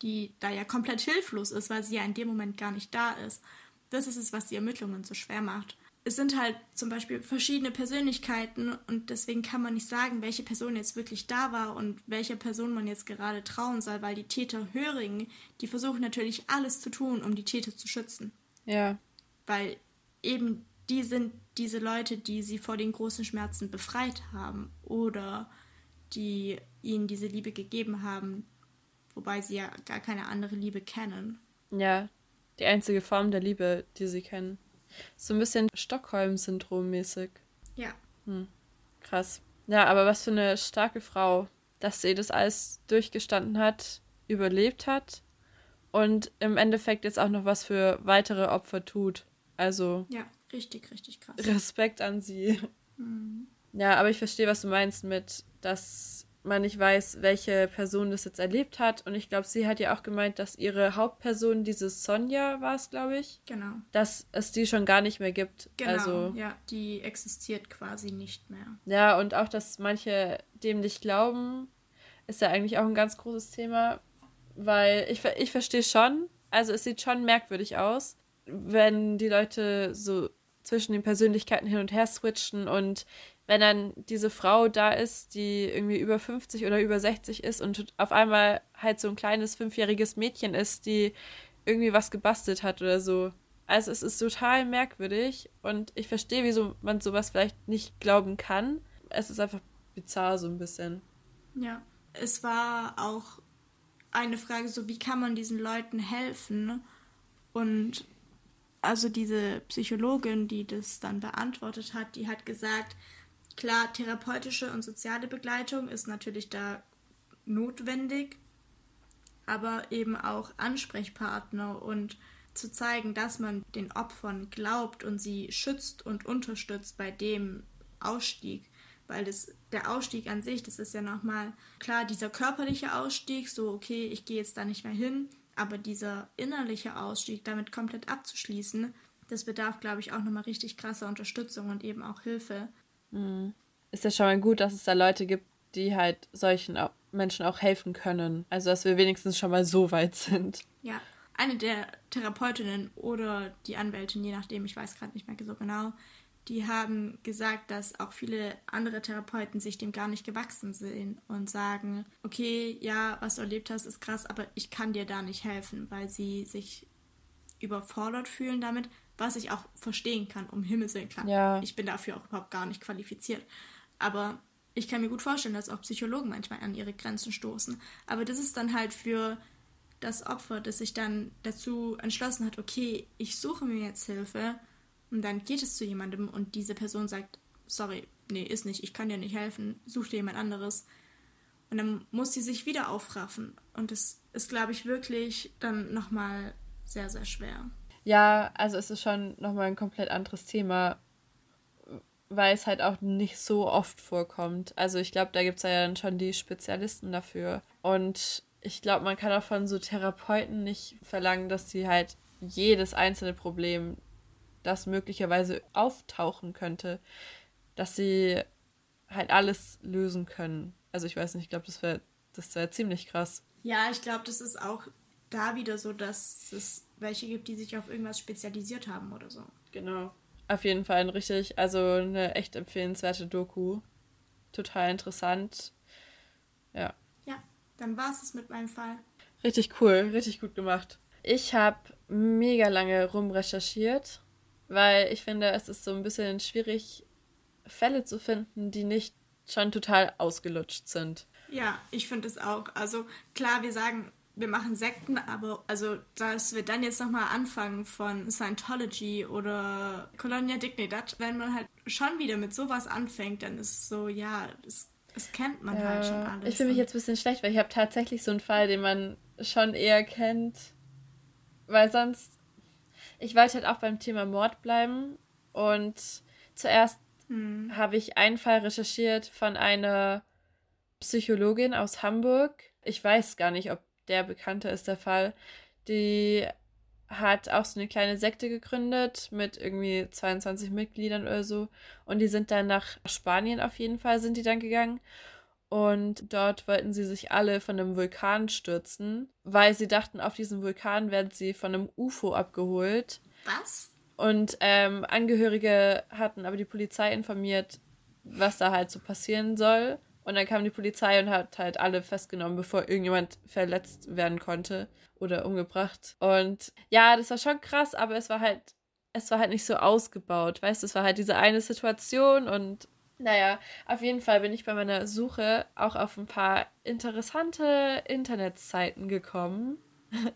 die da ja komplett hilflos ist, weil sie ja in dem Moment gar nicht da ist. Das ist es, was die Ermittlungen so schwer macht es sind halt zum Beispiel verschiedene Persönlichkeiten und deswegen kann man nicht sagen, welche Person jetzt wirklich da war und welcher Person man jetzt gerade trauen soll, weil die Täterhörigen, die versuchen natürlich alles zu tun, um die Täter zu schützen. Ja. Weil eben die sind diese Leute, die sie vor den großen Schmerzen befreit haben oder die ihnen diese Liebe gegeben haben, wobei sie ja gar keine andere Liebe kennen. Ja, die einzige Form der Liebe, die sie kennen. So ein bisschen Stockholm-Syndrom mäßig. Ja. Hm. Krass. Ja, aber was für eine starke Frau, dass sie das alles durchgestanden hat, überlebt hat und im Endeffekt jetzt auch noch was für weitere Opfer tut. Also. Ja, richtig, richtig krass. Respekt an sie. Mhm. Ja, aber ich verstehe, was du meinst mit, dass man nicht weiß, welche Person das jetzt erlebt hat. Und ich glaube, sie hat ja auch gemeint, dass ihre Hauptperson, diese Sonja war es, glaube ich. Genau. Dass es die schon gar nicht mehr gibt. Genau, also, ja, die existiert quasi nicht mehr. Ja, und auch, dass manche dem nicht glauben, ist ja eigentlich auch ein ganz großes Thema. Weil ich, ich verstehe schon, also es sieht schon merkwürdig aus, wenn die Leute so zwischen den Persönlichkeiten hin und her switchen und wenn dann diese Frau da ist, die irgendwie über 50 oder über 60 ist und auf einmal halt so ein kleines fünfjähriges Mädchen ist, die irgendwie was gebastelt hat oder so. Also es ist total merkwürdig und ich verstehe, wieso man sowas vielleicht nicht glauben kann. Es ist einfach bizarr so ein bisschen. Ja, es war auch eine Frage so, wie kann man diesen Leuten helfen? Und also diese Psychologin, die das dann beantwortet hat, die hat gesagt, Klar, therapeutische und soziale Begleitung ist natürlich da notwendig, aber eben auch Ansprechpartner und zu zeigen, dass man den Opfern glaubt und sie schützt und unterstützt bei dem Ausstieg. Weil das, der Ausstieg an sich, das ist ja nochmal klar, dieser körperliche Ausstieg, so okay, ich gehe jetzt da nicht mehr hin, aber dieser innerliche Ausstieg, damit komplett abzuschließen, das bedarf, glaube ich, auch nochmal richtig krasser Unterstützung und eben auch Hilfe. Ist ja schon mal gut, dass es da Leute gibt, die halt solchen Menschen auch helfen können. Also, dass wir wenigstens schon mal so weit sind. Ja, eine der Therapeutinnen oder die Anwältin, je nachdem, ich weiß gerade nicht mehr so genau, die haben gesagt, dass auch viele andere Therapeuten sich dem gar nicht gewachsen sind und sagen, okay, ja, was du erlebt hast, ist krass, aber ich kann dir da nicht helfen, weil sie sich überfordert fühlen damit, was ich auch verstehen kann, um Himmels Willen klar. Ja. Ich bin dafür auch überhaupt gar nicht qualifiziert. Aber ich kann mir gut vorstellen, dass auch Psychologen manchmal an ihre Grenzen stoßen. Aber das ist dann halt für das Opfer, das sich dann dazu entschlossen hat, okay, ich suche mir jetzt Hilfe und dann geht es zu jemandem und diese Person sagt, sorry, nee, ist nicht, ich kann dir nicht helfen, such dir jemand anderes. Und dann muss sie sich wieder aufraffen. Und das ist, glaube ich, wirklich dann nochmal sehr, sehr schwer. Ja, also es ist schon nochmal ein komplett anderes Thema, weil es halt auch nicht so oft vorkommt. Also ich glaube, da gibt es ja dann schon die Spezialisten dafür. Und ich glaube, man kann auch von so Therapeuten nicht verlangen, dass sie halt jedes einzelne Problem, das möglicherweise auftauchen könnte, dass sie halt alles lösen können. Also ich weiß nicht, ich glaube, das wäre das wär ziemlich krass. Ja, ich glaube, das ist auch da wieder so, dass es welche gibt, die sich auf irgendwas spezialisiert haben oder so. Genau. Auf jeden Fall ein richtig, also eine echt empfehlenswerte Doku. Total interessant. Ja. Ja, dann war es mit meinem Fall. Richtig cool, richtig gut gemacht. Ich habe mega lange rumrecherchiert, weil ich finde, es ist so ein bisschen schwierig, Fälle zu finden, die nicht schon total ausgelutscht sind. Ja, ich finde es auch. Also klar, wir sagen, wir machen Sekten, aber also, dass wir dann jetzt nochmal anfangen von Scientology oder Colonia Dignidad, wenn man halt schon wieder mit sowas anfängt, dann ist es so, ja, das, das kennt man ja, halt schon alles. Ich fühle mich jetzt ein bisschen schlecht, weil ich habe tatsächlich so einen Fall, den man schon eher kennt, weil sonst, ich wollte halt auch beim Thema Mord bleiben und zuerst hm. habe ich einen Fall recherchiert von einer Psychologin aus Hamburg. Ich weiß gar nicht, ob der bekannte ist der Fall. Die hat auch so eine kleine Sekte gegründet mit irgendwie 22 Mitgliedern oder so. Und die sind dann nach Spanien auf jeden Fall, sind die dann gegangen. Und dort wollten sie sich alle von einem Vulkan stürzen, weil sie dachten, auf diesem Vulkan werden sie von einem UFO abgeholt. Was? Und ähm, Angehörige hatten aber die Polizei informiert, was da halt so passieren soll. Und dann kam die Polizei und hat halt alle festgenommen, bevor irgendjemand verletzt werden konnte oder umgebracht. Und ja, das war schon krass, aber es war halt, es war halt nicht so ausgebaut. Weißt du, es war halt diese eine Situation und naja, auf jeden Fall bin ich bei meiner Suche auch auf ein paar interessante Internetseiten gekommen.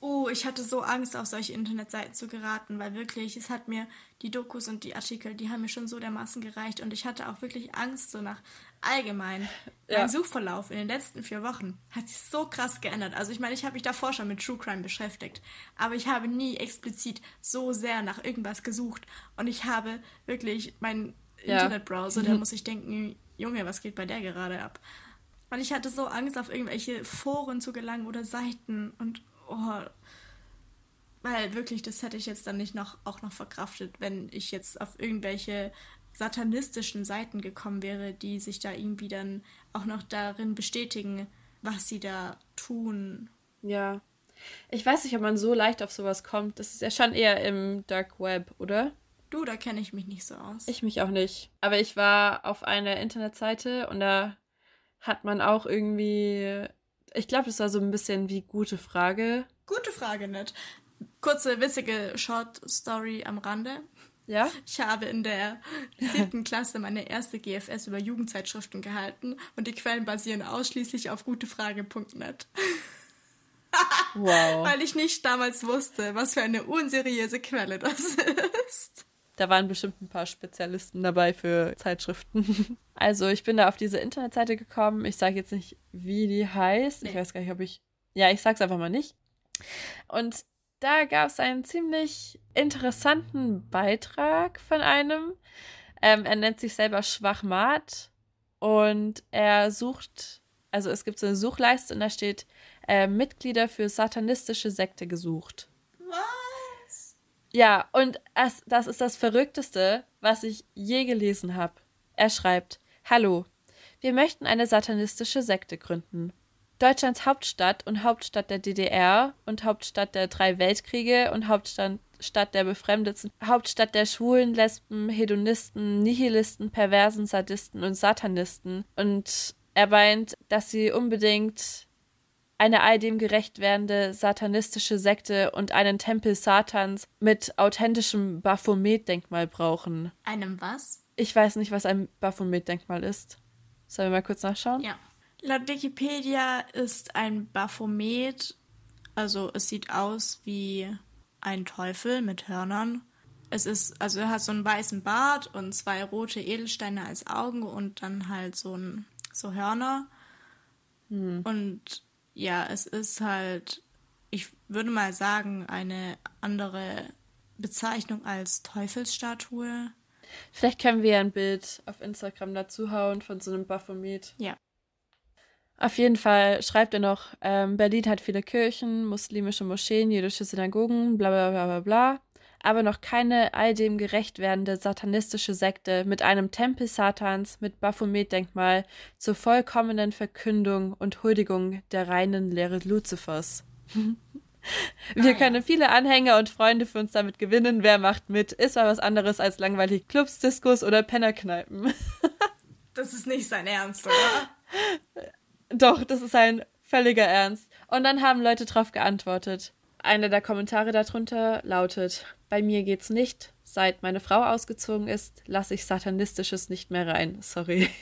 Oh, ich hatte so Angst, auf solche Internetseiten zu geraten, weil wirklich, es hat mir die Dokus und die Artikel, die haben mir schon so dermaßen gereicht und ich hatte auch wirklich Angst, so nach allgemein. Ja. Mein Suchverlauf in den letzten vier Wochen hat sich so krass geändert. Also ich meine, ich habe mich davor schon mit True Crime beschäftigt, aber ich habe nie explizit so sehr nach irgendwas gesucht und ich habe wirklich meinen ja. Internetbrowser, der muss ich denken, Junge, was geht bei der gerade ab? Weil ich hatte so Angst, auf irgendwelche Foren zu gelangen oder Seiten und oh, weil wirklich, das hätte ich jetzt dann nicht noch auch noch verkraftet, wenn ich jetzt auf irgendwelche satanistischen Seiten gekommen wäre, die sich da irgendwie dann auch noch darin bestätigen, was sie da tun. Ja. Ich weiß nicht, ob man so leicht auf sowas kommt. Das ist ja schon eher im Dark Web, oder? Du, da kenne ich mich nicht so aus. Ich mich auch nicht. Aber ich war auf einer Internetseite und da hat man auch irgendwie ich glaube, das war so ein bisschen wie gute Frage. Gute Frage, nicht. Kurze, witzige Short Story am Rande. Ja? Ich habe in der siebten Klasse meine erste GFS über Jugendzeitschriften gehalten und die Quellen basieren ausschließlich auf gutefrage.net. wow. Weil ich nicht damals wusste, was für eine unseriöse Quelle das ist. Da waren bestimmt ein paar Spezialisten dabei für Zeitschriften. Also ich bin da auf diese Internetseite gekommen. Ich sage jetzt nicht, wie die heißt. Ich weiß gar nicht, ob ich. Ja, ich sag's einfach mal nicht. Und da gab es einen ziemlich interessanten Beitrag von einem. Ähm, er nennt sich selber Schwachmat und er sucht, also es gibt so eine Suchleiste und da steht äh, Mitglieder für satanistische Sekte gesucht. Was? Ja, und das, das ist das Verrückteste, was ich je gelesen habe. Er schreibt, Hallo, wir möchten eine satanistische Sekte gründen. Deutschlands Hauptstadt und Hauptstadt der DDR und Hauptstadt der drei Weltkriege und Hauptstadt Stadt der Befremdeten, Hauptstadt der Schwulen, Lesben, Hedonisten, Nihilisten, Perversen, Sadisten und Satanisten. Und er meint, dass sie unbedingt eine all dem gerecht werdende satanistische Sekte und einen Tempel Satans mit authentischem Baphomet-Denkmal brauchen. Einem was? Ich weiß nicht, was ein Baphomet-Denkmal ist. Sollen wir mal kurz nachschauen? Ja. Laut Wikipedia ist ein Baphomet, also es sieht aus wie ein Teufel mit Hörnern. Es ist, also er hat so einen weißen Bart und zwei rote Edelsteine als Augen und dann halt so ein, so Hörner. Hm. Und ja, es ist halt, ich würde mal sagen, eine andere Bezeichnung als Teufelsstatue. Vielleicht können wir ein Bild auf Instagram dazu hauen von so einem Baphomet. Ja. Auf jeden Fall schreibt er noch, ähm, Berlin hat viele Kirchen, muslimische Moscheen, jüdische Synagogen, bla bla bla bla bla, aber noch keine all dem gerecht werdende satanistische Sekte mit einem Tempel Satans mit Baphomet-Denkmal zur vollkommenen Verkündung und Huldigung der reinen Lehre Luzifers. Wir ah, können viele Anhänger und Freunde für uns damit gewinnen. Wer macht mit? Ist mal was anderes als langweilige Clubs, Diskos oder Pennerkneipen. das ist nicht sein Ernst, oder? Doch, das ist ein völliger Ernst. Und dann haben Leute drauf geantwortet. Einer der Kommentare darunter lautet: Bei mir geht's nicht. Seit meine Frau ausgezogen ist, lasse ich Satanistisches nicht mehr rein. Sorry.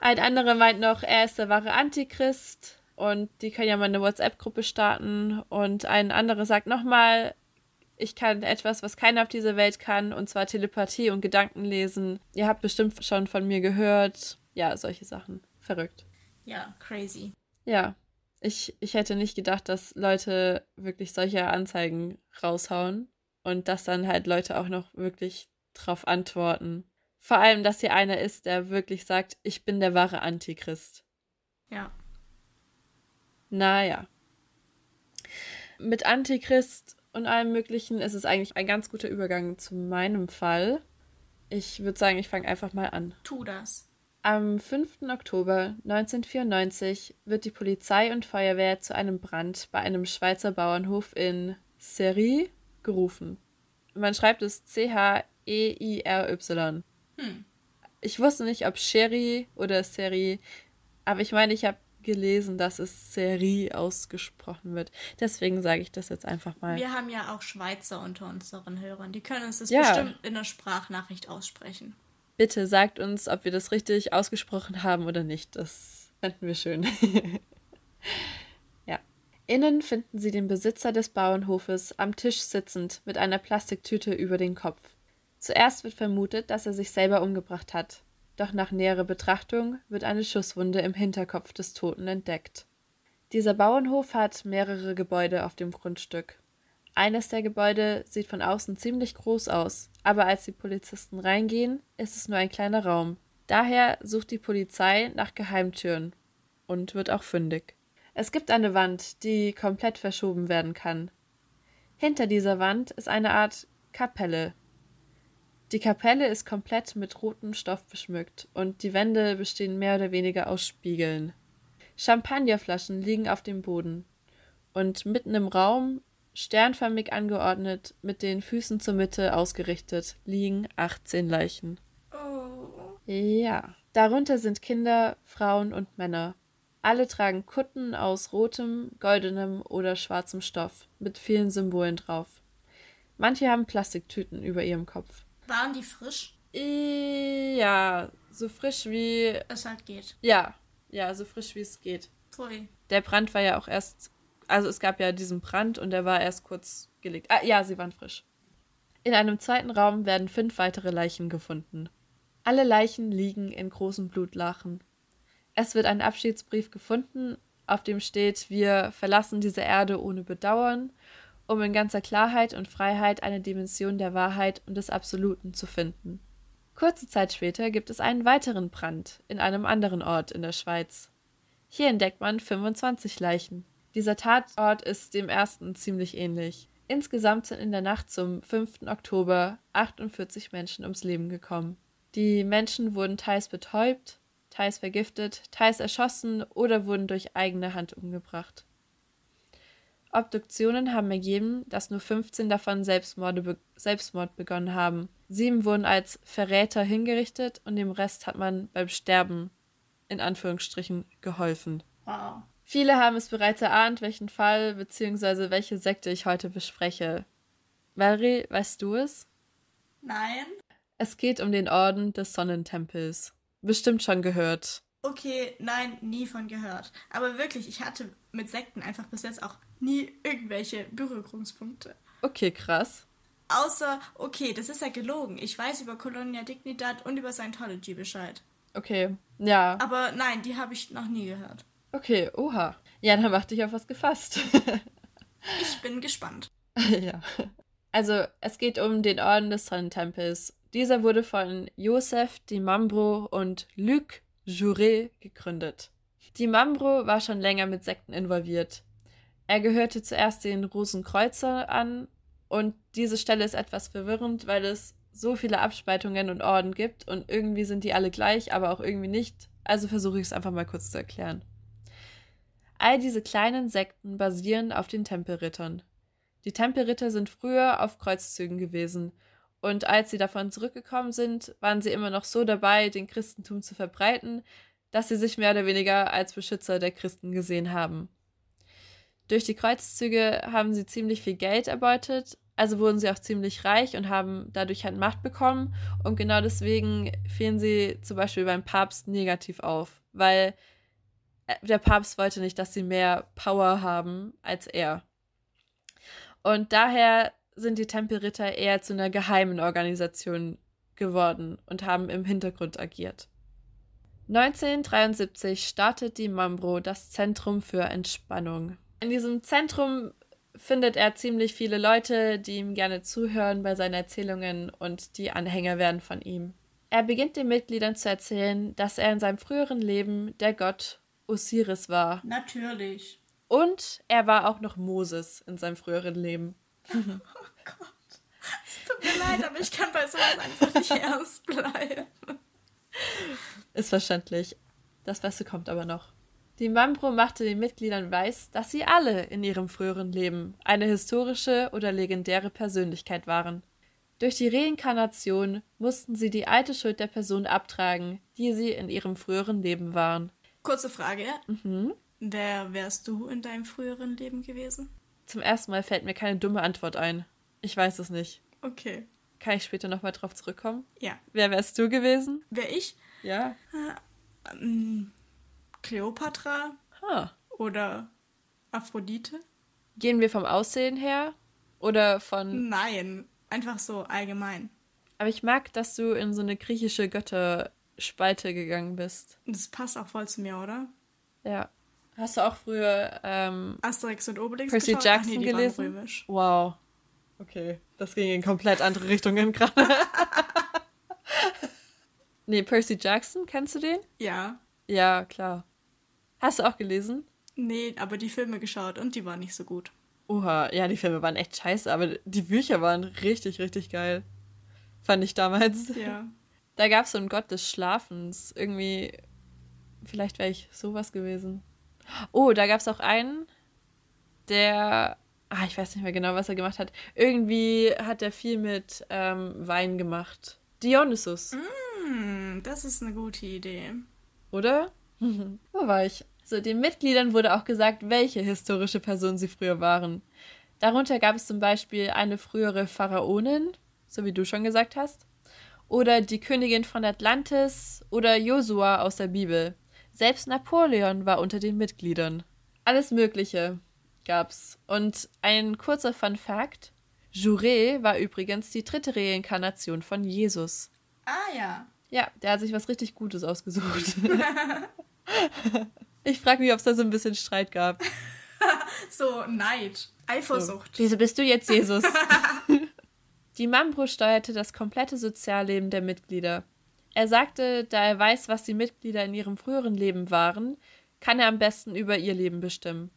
Ein anderer meint noch, er ist der wahre Antichrist und die können ja mal eine WhatsApp-Gruppe starten. Und ein anderer sagt nochmal, ich kann etwas, was keiner auf dieser Welt kann, und zwar Telepathie und Gedanken lesen. Ihr habt bestimmt schon von mir gehört. Ja, solche Sachen. Verrückt. Ja, crazy. Ja, ich, ich hätte nicht gedacht, dass Leute wirklich solche Anzeigen raushauen und dass dann halt Leute auch noch wirklich drauf antworten. Vor allem, dass hier einer ist, der wirklich sagt, ich bin der wahre Antichrist. Ja. Naja. Mit Antichrist und allem Möglichen ist es eigentlich ein ganz guter Übergang zu meinem Fall. Ich würde sagen, ich fange einfach mal an. Tu das. Am 5. Oktober 1994 wird die Polizei und Feuerwehr zu einem Brand bei einem Schweizer Bauernhof in Serie gerufen. Man schreibt es C-H-E-I-R-Y. Hm. Ich wusste nicht, ob Sherry oder Serie, aber ich meine, ich habe gelesen, dass es Serie ausgesprochen wird. Deswegen sage ich das jetzt einfach mal. Wir haben ja auch Schweizer unter unseren Hörern. Die können uns das ja. bestimmt in der Sprachnachricht aussprechen. Bitte sagt uns, ob wir das richtig ausgesprochen haben oder nicht. Das fänden wir schön. ja. Innen finden sie den Besitzer des Bauernhofes am Tisch sitzend mit einer Plastiktüte über den Kopf. Zuerst wird vermutet, dass er sich selber umgebracht hat doch nach näherer Betrachtung wird eine Schusswunde im Hinterkopf des Toten entdeckt. Dieser Bauernhof hat mehrere Gebäude auf dem Grundstück. Eines der Gebäude sieht von außen ziemlich groß aus, aber als die Polizisten reingehen, ist es nur ein kleiner Raum. Daher sucht die Polizei nach Geheimtüren und wird auch fündig. Es gibt eine Wand, die komplett verschoben werden kann. Hinter dieser Wand ist eine Art Kapelle, die Kapelle ist komplett mit rotem Stoff beschmückt und die Wände bestehen mehr oder weniger aus Spiegeln. Champagnerflaschen liegen auf dem Boden und mitten im Raum, sternförmig angeordnet, mit den Füßen zur Mitte ausgerichtet, liegen 18 Leichen. Oh. Ja, darunter sind Kinder, Frauen und Männer. Alle tragen Kutten aus rotem, goldenem oder schwarzem Stoff mit vielen Symbolen drauf. Manche haben Plastiktüten über ihrem Kopf. Waren die frisch? Ja, so frisch wie es halt geht. Ja, ja, so frisch wie es geht. Pfui. Der Brand war ja auch erst Also es gab ja diesen Brand und der war erst kurz gelegt. Ah, ja, sie waren frisch. In einem zweiten Raum werden fünf weitere Leichen gefunden. Alle Leichen liegen in großen Blutlachen. Es wird ein Abschiedsbrief gefunden, auf dem steht, wir verlassen diese Erde ohne Bedauern, um in ganzer Klarheit und Freiheit eine Dimension der Wahrheit und des Absoluten zu finden. Kurze Zeit später gibt es einen weiteren Brand in einem anderen Ort in der Schweiz. Hier entdeckt man 25 Leichen. Dieser Tatort ist dem ersten ziemlich ähnlich. Insgesamt sind in der Nacht zum 5. Oktober 48 Menschen ums Leben gekommen. Die Menschen wurden teils betäubt, teils vergiftet, teils erschossen oder wurden durch eigene Hand umgebracht. Obduktionen haben ergeben, dass nur 15 davon Selbstmorde Selbstmord begonnen haben. Sieben wurden als Verräter hingerichtet und dem Rest hat man beim Sterben in Anführungsstrichen geholfen. Wow. Viele haben es bereits erahnt, welchen Fall bzw. welche Sekte ich heute bespreche. Valerie, weißt du es? Nein. Es geht um den Orden des Sonnentempels. Bestimmt schon gehört. Okay, nein, nie von gehört. Aber wirklich, ich hatte mit Sekten einfach bis jetzt auch nie irgendwelche Berührungspunkte. Okay, krass. Außer, okay, das ist ja gelogen. Ich weiß über Colonia Dignidad und über Scientology Bescheid. Okay, ja. Aber nein, die habe ich noch nie gehört. Okay, oha. Ja, dann mach dich auf was gefasst. ich bin gespannt. ja. Also, es geht um den Orden des Sonnentempels. Dieser wurde von Joseph Di Mambro und Luc Jouret gegründet. Di Mambro war schon länger mit Sekten involviert. Er gehörte zuerst den Rosenkreuzer an und diese Stelle ist etwas verwirrend, weil es so viele Abspaltungen und Orden gibt und irgendwie sind die alle gleich, aber auch irgendwie nicht. Also versuche ich es einfach mal kurz zu erklären. All diese kleinen Sekten basieren auf den Tempelrittern. Die Tempelritter sind früher auf Kreuzzügen gewesen und als sie davon zurückgekommen sind, waren sie immer noch so dabei, den Christentum zu verbreiten, dass sie sich mehr oder weniger als Beschützer der Christen gesehen haben. Durch die Kreuzzüge haben sie ziemlich viel Geld erbeutet, also wurden sie auch ziemlich reich und haben dadurch halt Macht bekommen. Und genau deswegen fielen sie zum Beispiel beim Papst negativ auf, weil der Papst wollte nicht, dass sie mehr Power haben als er. Und daher sind die Tempelritter eher zu einer geheimen Organisation geworden und haben im Hintergrund agiert. 1973 startet die Mambro das Zentrum für Entspannung. In diesem Zentrum findet er ziemlich viele Leute, die ihm gerne zuhören bei seinen Erzählungen und die Anhänger werden von ihm. Er beginnt den Mitgliedern zu erzählen, dass er in seinem früheren Leben der Gott Osiris war. Natürlich. Und er war auch noch Moses in seinem früheren Leben. Oh Gott. Es tut mir leid, aber ich kann bei sowas einfach nicht ernst bleiben. Ist verständlich. Das Beste kommt aber noch. Die Mambro machte den Mitgliedern weiß, dass sie alle in ihrem früheren Leben eine historische oder legendäre Persönlichkeit waren. Durch die Reinkarnation mussten sie die alte Schuld der Person abtragen, die sie in ihrem früheren Leben waren. Kurze Frage. Mhm. Wer wärst du in deinem früheren Leben gewesen? Zum ersten Mal fällt mir keine dumme Antwort ein. Ich weiß es nicht. Okay. Kann ich später nochmal drauf zurückkommen? Ja. Wer wärst du gewesen? Wer ich? Ja. Äh, ähm, Kleopatra Ha. oder Aphrodite? Gehen wir vom Aussehen her oder von. Nein, einfach so allgemein. Aber ich mag, dass du in so eine griechische Götterspalte gegangen bist. Das passt auch voll zu mir, oder? Ja. Hast du auch früher ähm, Asterix und Obelix Percy geschaut? Jackson Ach nee, gelesen? römisch. Wow. Okay, das ging in komplett andere Richtungen gerade. nee, Percy Jackson, kennst du den? Ja. Ja, klar. Hast du auch gelesen? Nee, aber die Filme geschaut und die waren nicht so gut. Oha, ja, die Filme waren echt scheiße, aber die Bücher waren richtig, richtig geil. Fand ich damals. Ja. Da gab es so einen Gott des Schlafens. Irgendwie, vielleicht wäre ich sowas gewesen. Oh, da gab es auch einen, der, ah, ich weiß nicht mehr genau, was er gemacht hat. Irgendwie hat er viel mit ähm, Wein gemacht. Dionysus, Hm, das ist eine gute Idee. oder? Wo war ich? So, den Mitgliedern wurde auch gesagt, welche historische Person sie früher waren. Darunter gab es zum Beispiel eine frühere Pharaonin, so wie du schon gesagt hast, oder die Königin von Atlantis oder Josua aus der Bibel. Selbst Napoleon war unter den Mitgliedern. Alles Mögliche. gab's. Und ein kurzer Fun Fact: Juré war übrigens die dritte Reinkarnation von Jesus. Ah ja. Ja, der hat sich was richtig Gutes ausgesucht. ich frage mich, ob es da so ein bisschen Streit gab. so Neid, Eifersucht. So. Wieso bist du jetzt Jesus? die Mambro steuerte das komplette Sozialleben der Mitglieder. Er sagte, da er weiß, was die Mitglieder in ihrem früheren Leben waren, kann er am besten über ihr Leben bestimmen.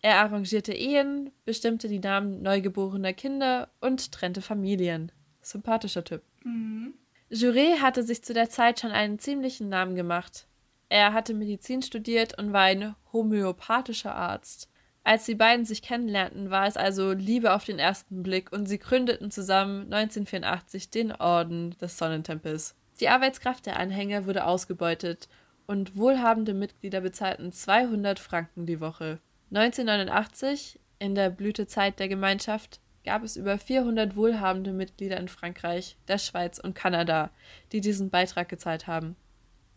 Er arrangierte Ehen, bestimmte die Namen neugeborener Kinder und trennte Familien. Sympathischer Typ. Mhm. Juré hatte sich zu der Zeit schon einen ziemlichen Namen gemacht. Er hatte Medizin studiert und war ein homöopathischer Arzt. Als die beiden sich kennenlernten, war es also Liebe auf den ersten Blick und sie gründeten zusammen 1984 den Orden des Sonnentempels. Die Arbeitskraft der Anhänger wurde ausgebeutet und wohlhabende Mitglieder bezahlten 200 Franken die Woche. 1989, in der Blütezeit der Gemeinschaft, gab es über 400 wohlhabende Mitglieder in Frankreich, der Schweiz und Kanada, die diesen Beitrag gezahlt haben.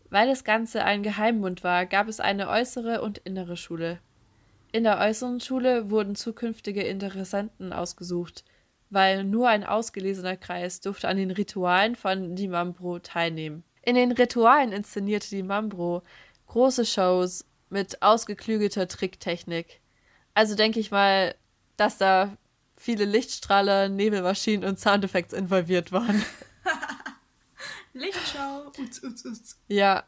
Weil das Ganze ein Geheimbund war, gab es eine äußere und innere Schule. In der äußeren Schule wurden zukünftige Interessenten ausgesucht, weil nur ein ausgelesener Kreis durfte an den Ritualen von die Mambro teilnehmen. In den Ritualen inszenierte die Mambro große Shows mit ausgeklügelter Tricktechnik. Also denke ich mal, dass da viele Lichtstrahler, Nebelmaschinen und Soundeffekte involviert waren. Lichtschau. Uts, uts, uts. Ja,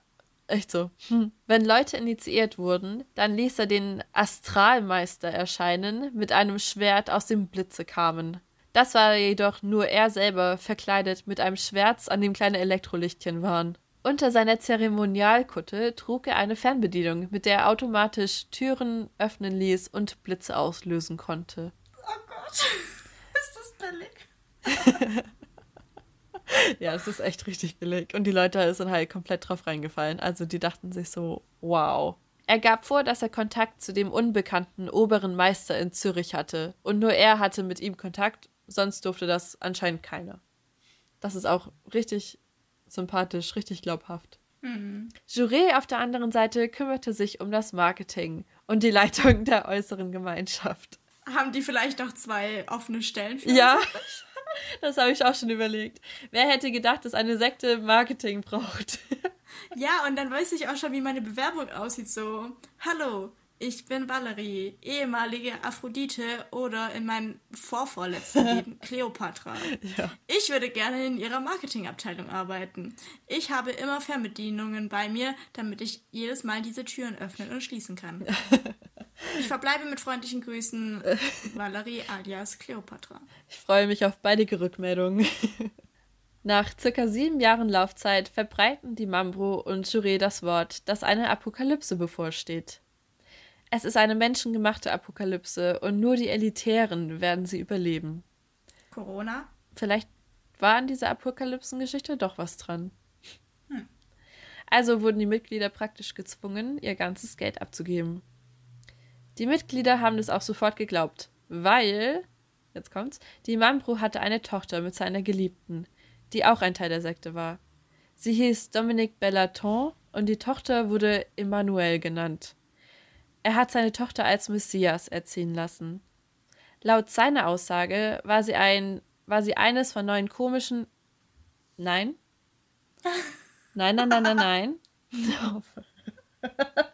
echt so. Hm. Wenn Leute initiiert wurden, dann ließ er den Astralmeister erscheinen mit einem Schwert, aus dem Blitze kamen. Das war jedoch nur er selber, verkleidet mit einem Schwert, an dem kleine Elektrolichtchen waren. Unter seiner Zeremonialkutte trug er eine Fernbedienung, mit der er automatisch Türen öffnen ließ und Blitze auslösen konnte. Oh Gott, ist das billig? ja, es ist echt richtig billig. Und die Leute sind halt komplett drauf reingefallen. Also die dachten sich so, wow. Er gab vor, dass er Kontakt zu dem unbekannten oberen Meister in Zürich hatte. Und nur er hatte mit ihm Kontakt, sonst durfte das anscheinend keiner. Das ist auch richtig sympathisch, richtig glaubhaft. Mhm. Juré auf der anderen Seite kümmerte sich um das Marketing und die Leitung der äußeren Gemeinschaft. Haben die vielleicht noch zwei offene Stellen für Ja, das habe ich auch schon überlegt. Wer hätte gedacht, dass eine Sekte Marketing braucht? ja, und dann weiß ich auch schon, wie meine Bewerbung aussieht. So, hallo, ich bin Valerie, ehemalige Aphrodite oder in meinem vorvorletzten Leben Cleopatra. Ja. Ich würde gerne in ihrer Marketingabteilung arbeiten. Ich habe immer Fernbedienungen bei mir, damit ich jedes Mal diese Türen öffnen und schließen kann. Ich verbleibe mit freundlichen Grüßen, Valerie alias Cleopatra. Ich freue mich auf beide Rückmeldungen. Nach circa sieben Jahren Laufzeit verbreiten die Mambro und Juré das Wort, dass eine Apokalypse bevorsteht. Es ist eine menschengemachte Apokalypse und nur die Elitären werden sie überleben. Corona? Vielleicht war an dieser Apokalypsengeschichte doch was dran. Hm. Also wurden die Mitglieder praktisch gezwungen, ihr ganzes Geld abzugeben. Die Mitglieder haben das auch sofort geglaubt, weil, jetzt kommt's, die Mambro hatte eine Tochter mit seiner Geliebten, die auch ein Teil der Sekte war. Sie hieß Dominique Bellaton und die Tochter wurde Emmanuel genannt. Er hat seine Tochter als Messias erziehen lassen. Laut seiner Aussage war sie ein, war sie eines von neun komischen. Nein? Nein, nein, nein, nein, nein.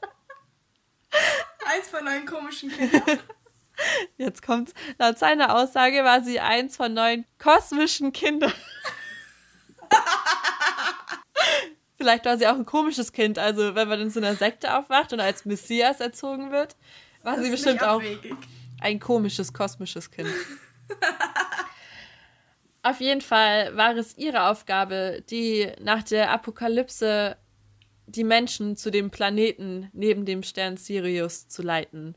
eins von neun komischen Kindern. Jetzt kommt's. Laut seiner Aussage war sie eins von neun kosmischen Kindern. Vielleicht war sie auch ein komisches Kind. Also, wenn man in so einer Sekte aufwacht und als Messias erzogen wird, war das sie bestimmt auch ein komisches, kosmisches Kind. Auf jeden Fall war es ihre Aufgabe, die nach der Apokalypse die Menschen zu dem Planeten neben dem Stern Sirius zu leiten.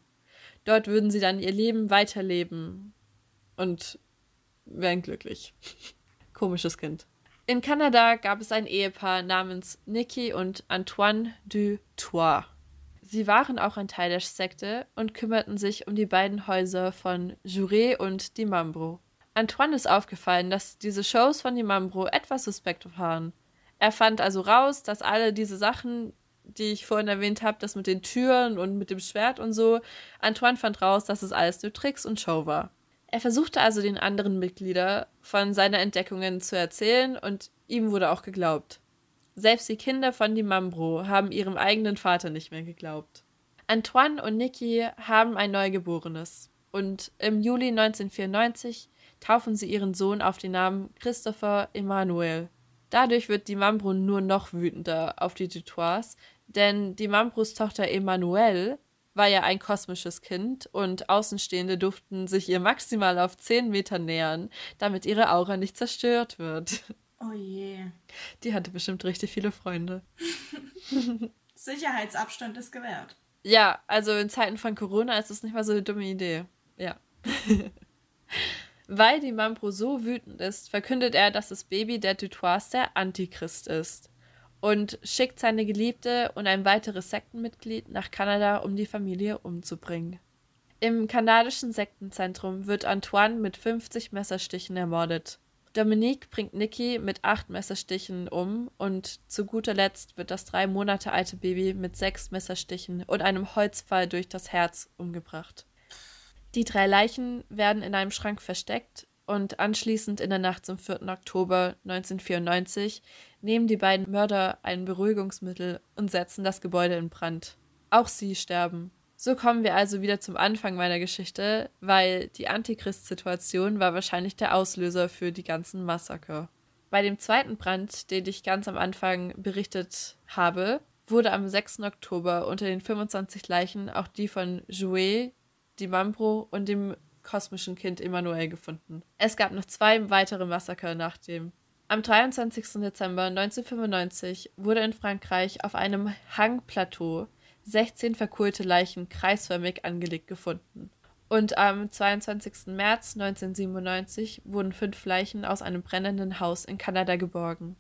Dort würden sie dann ihr Leben weiterleben und wären glücklich. Komisches Kind. In Kanada gab es ein Ehepaar namens Nikki und Antoine du Toit. Sie waren auch ein Teil der Sekte und kümmerten sich um die beiden Häuser von Juré und die Mambro. Antoine ist aufgefallen, dass diese Shows von die Mambro etwas suspekt waren. Er fand also raus, dass alle diese Sachen, die ich vorhin erwähnt habe, das mit den Türen und mit dem Schwert und so. Antoine fand raus, dass es alles nur Tricks und Show war. Er versuchte also den anderen Mitgliedern von seinen Entdeckungen zu erzählen und ihm wurde auch geglaubt. Selbst die Kinder von Dimambro haben ihrem eigenen Vater nicht mehr geglaubt. Antoine und Niki haben ein Neugeborenes und im Juli 1994 taufen sie ihren Sohn auf den Namen Christopher Emanuel. Dadurch wird die Mambro nur noch wütender auf die Dutois, denn die Mambros Tochter Emanuel war ja ein kosmisches Kind und Außenstehende durften sich ihr maximal auf 10 Meter nähern, damit ihre Aura nicht zerstört wird. Oh je. Die hatte bestimmt richtig viele Freunde. Sicherheitsabstand ist gewährt. Ja, also in Zeiten von Corona ist es nicht mal so eine dumme Idee. Ja. Weil die Mambro so wütend ist, verkündet er, dass das Baby der Dutois der Antichrist ist und schickt seine Geliebte und ein weiteres Sektenmitglied nach Kanada, um die Familie umzubringen. Im kanadischen Sektenzentrum wird Antoine mit 50 Messerstichen ermordet. Dominique bringt Nikki mit acht Messerstichen um und zu guter Letzt wird das drei Monate alte Baby mit sechs Messerstichen und einem Holzpfeil durch das Herz umgebracht. Die drei Leichen werden in einem Schrank versteckt und anschließend in der Nacht zum 4. Oktober 1994 nehmen die beiden Mörder ein Beruhigungsmittel und setzen das Gebäude in Brand. Auch sie sterben. So kommen wir also wieder zum Anfang meiner Geschichte, weil die Antichrist-Situation war wahrscheinlich der Auslöser für die ganzen Massaker. Bei dem zweiten Brand, den ich ganz am Anfang berichtet habe, wurde am 6. Oktober unter den 25 Leichen auch die von Jouet, die Mambro und dem kosmischen Kind Emanuel gefunden. Es gab noch zwei weitere Massaker nach dem. Am 23. Dezember 1995 wurde in Frankreich auf einem Hangplateau 16 verkohlte Leichen kreisförmig angelegt gefunden. Und am 22. März 1997 wurden fünf Leichen aus einem brennenden Haus in Kanada geborgen.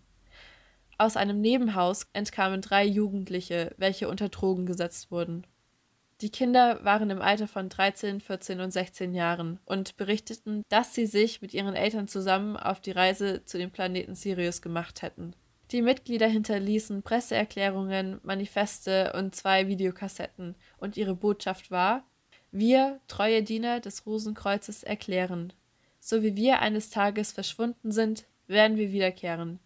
Aus einem Nebenhaus entkamen drei Jugendliche, welche unter Drogen gesetzt wurden. Die Kinder waren im Alter von 13, 14 und 16 Jahren und berichteten, dass sie sich mit ihren Eltern zusammen auf die Reise zu dem Planeten Sirius gemacht hätten. Die Mitglieder hinterließen Presseerklärungen, Manifeste und zwei Videokassetten, und ihre Botschaft war Wir, treue Diener des Rosenkreuzes, erklären. So wie wir eines Tages verschwunden sind, werden wir wiederkehren.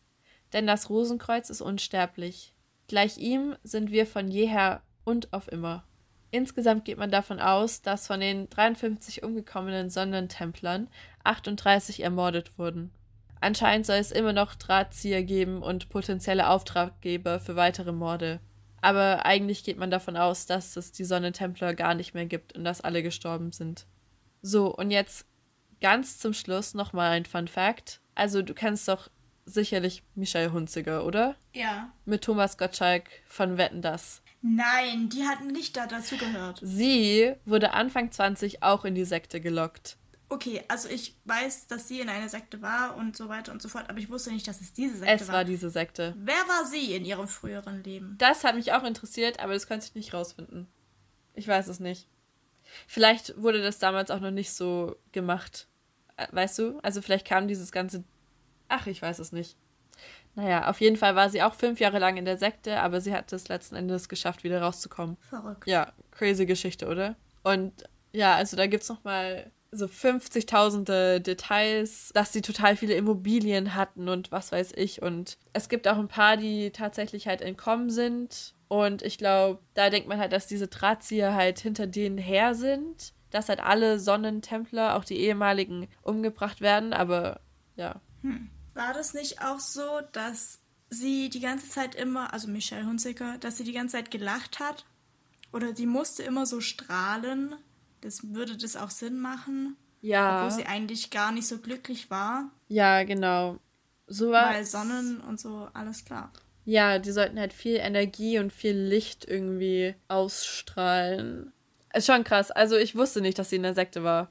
Denn das Rosenkreuz ist unsterblich. Gleich ihm sind wir von jeher und auf immer. Insgesamt geht man davon aus, dass von den 53 umgekommenen Sonnentemplern 38 ermordet wurden. Anscheinend soll es immer noch Drahtzieher geben und potenzielle Auftraggeber für weitere Morde. Aber eigentlich geht man davon aus, dass es die Sonnentempler gar nicht mehr gibt und dass alle gestorben sind. So, und jetzt ganz zum Schluss nochmal ein Fun Fact. Also, du kennst doch sicherlich Michelle Hunziger, oder? Ja. Mit Thomas Gottschalk von Wetten das. Nein, die hatten nicht da dazu gehört. Sie wurde Anfang 20 auch in die Sekte gelockt. Okay, also ich weiß, dass sie in einer Sekte war und so weiter und so fort, aber ich wusste nicht, dass es diese Sekte war. Es war diese Sekte. Wer war sie in ihrem früheren Leben? Das hat mich auch interessiert, aber das konnte ich nicht rausfinden. Ich weiß es nicht. Vielleicht wurde das damals auch noch nicht so gemacht. Äh, weißt du? Also vielleicht kam dieses ganze. Ach, ich weiß es nicht. Naja, auf jeden Fall war sie auch fünf Jahre lang in der Sekte, aber sie hat es letzten Endes geschafft, wieder rauszukommen. Verrückt. Ja, crazy Geschichte, oder? Und ja, also da gibt es nochmal so 50.000 Details, dass sie total viele Immobilien hatten und was weiß ich. Und es gibt auch ein paar, die tatsächlich halt entkommen sind. Und ich glaube, da denkt man halt, dass diese Drahtzieher halt hinter denen her sind. Dass halt alle Sonnentempler, auch die ehemaligen, umgebracht werden. Aber ja. Hm. War das nicht auch so, dass sie die ganze Zeit immer, also Michelle Hunziker, dass sie die ganze Zeit gelacht hat? Oder sie musste immer so strahlen? Das würde das auch Sinn machen? Ja. Obwohl sie eigentlich gar nicht so glücklich war. Ja, genau. So war Weil Sonnen und so, alles klar. Ja, die sollten halt viel Energie und viel Licht irgendwie ausstrahlen. Ist schon krass. Also ich wusste nicht, dass sie in der Sekte war.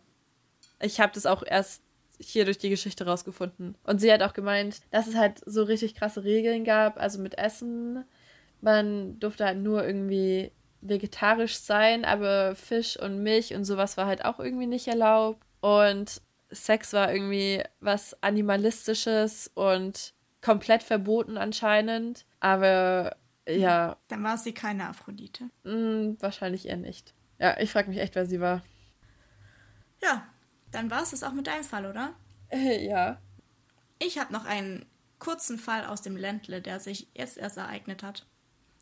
Ich habe das auch erst hier durch die Geschichte rausgefunden. Und sie hat auch gemeint, dass es halt so richtig krasse Regeln gab, also mit Essen. Man durfte halt nur irgendwie vegetarisch sein, aber Fisch und Milch und sowas war halt auch irgendwie nicht erlaubt. Und Sex war irgendwie was Animalistisches und komplett verboten anscheinend. Aber Ja. Dann war sie keine Aphrodite. Mh, wahrscheinlich eher nicht. Ja, ich frage mich echt, wer sie war. Ja, dann war es das auch mit deinem Fall, oder? ja. Ich habe noch einen kurzen Fall aus dem Ländle, der sich jetzt erst ereignet hat.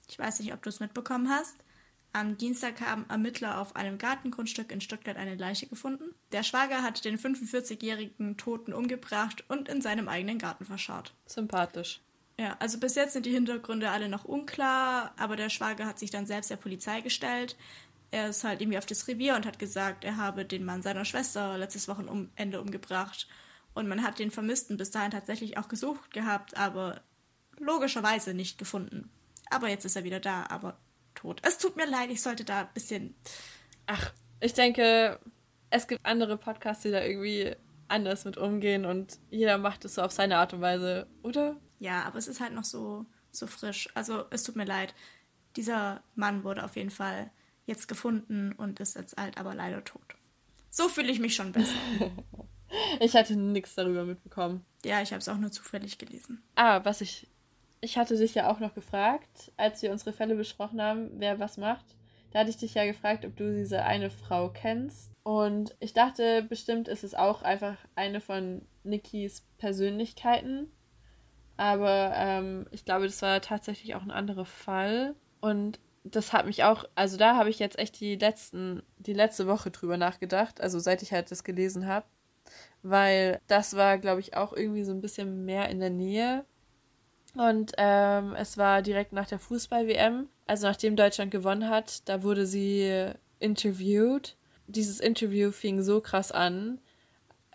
Ich weiß nicht, ob du es mitbekommen hast. Am Dienstag haben Ermittler auf einem Gartengrundstück in Stuttgart eine Leiche gefunden. Der Schwager hatte den 45-jährigen Toten umgebracht und in seinem eigenen Garten verscharrt. Sympathisch. Ja, also bis jetzt sind die Hintergründe alle noch unklar, aber der Schwager hat sich dann selbst der Polizei gestellt. Er ist halt irgendwie auf das Revier und hat gesagt, er habe den Mann seiner Schwester letztes Wochenende umgebracht. Und man hat den Vermissten bis dahin tatsächlich auch gesucht gehabt, aber logischerweise nicht gefunden. Aber jetzt ist er wieder da, aber tot. Es tut mir leid, ich sollte da ein bisschen. Ach, ich denke, es gibt andere Podcasts, die da irgendwie anders mit umgehen und jeder macht es so auf seine Art und Weise, oder? Ja, aber es ist halt noch so, so frisch. Also es tut mir leid. Dieser Mann wurde auf jeden Fall jetzt gefunden und ist jetzt alt, aber leider tot. So fühle ich mich schon besser. ich hatte nichts darüber mitbekommen. Ja, ich habe es auch nur zufällig gelesen. Ah, was ich. Ich hatte dich ja auch noch gefragt, als wir unsere Fälle besprochen haben, wer was macht. Da hatte ich dich ja gefragt, ob du diese eine Frau kennst. Und ich dachte, bestimmt ist es auch einfach eine von Nikis Persönlichkeiten. Aber ähm, ich glaube, das war tatsächlich auch ein anderer Fall. Und das hat mich auch, also da habe ich jetzt echt die letzten, die letzte Woche drüber nachgedacht, also seit ich halt das gelesen habe. Weil das war, glaube ich, auch irgendwie so ein bisschen mehr in der Nähe. Und ähm, es war direkt nach der Fußball-WM, also nachdem Deutschland gewonnen hat, da wurde sie interviewt. Dieses Interview fing so krass an.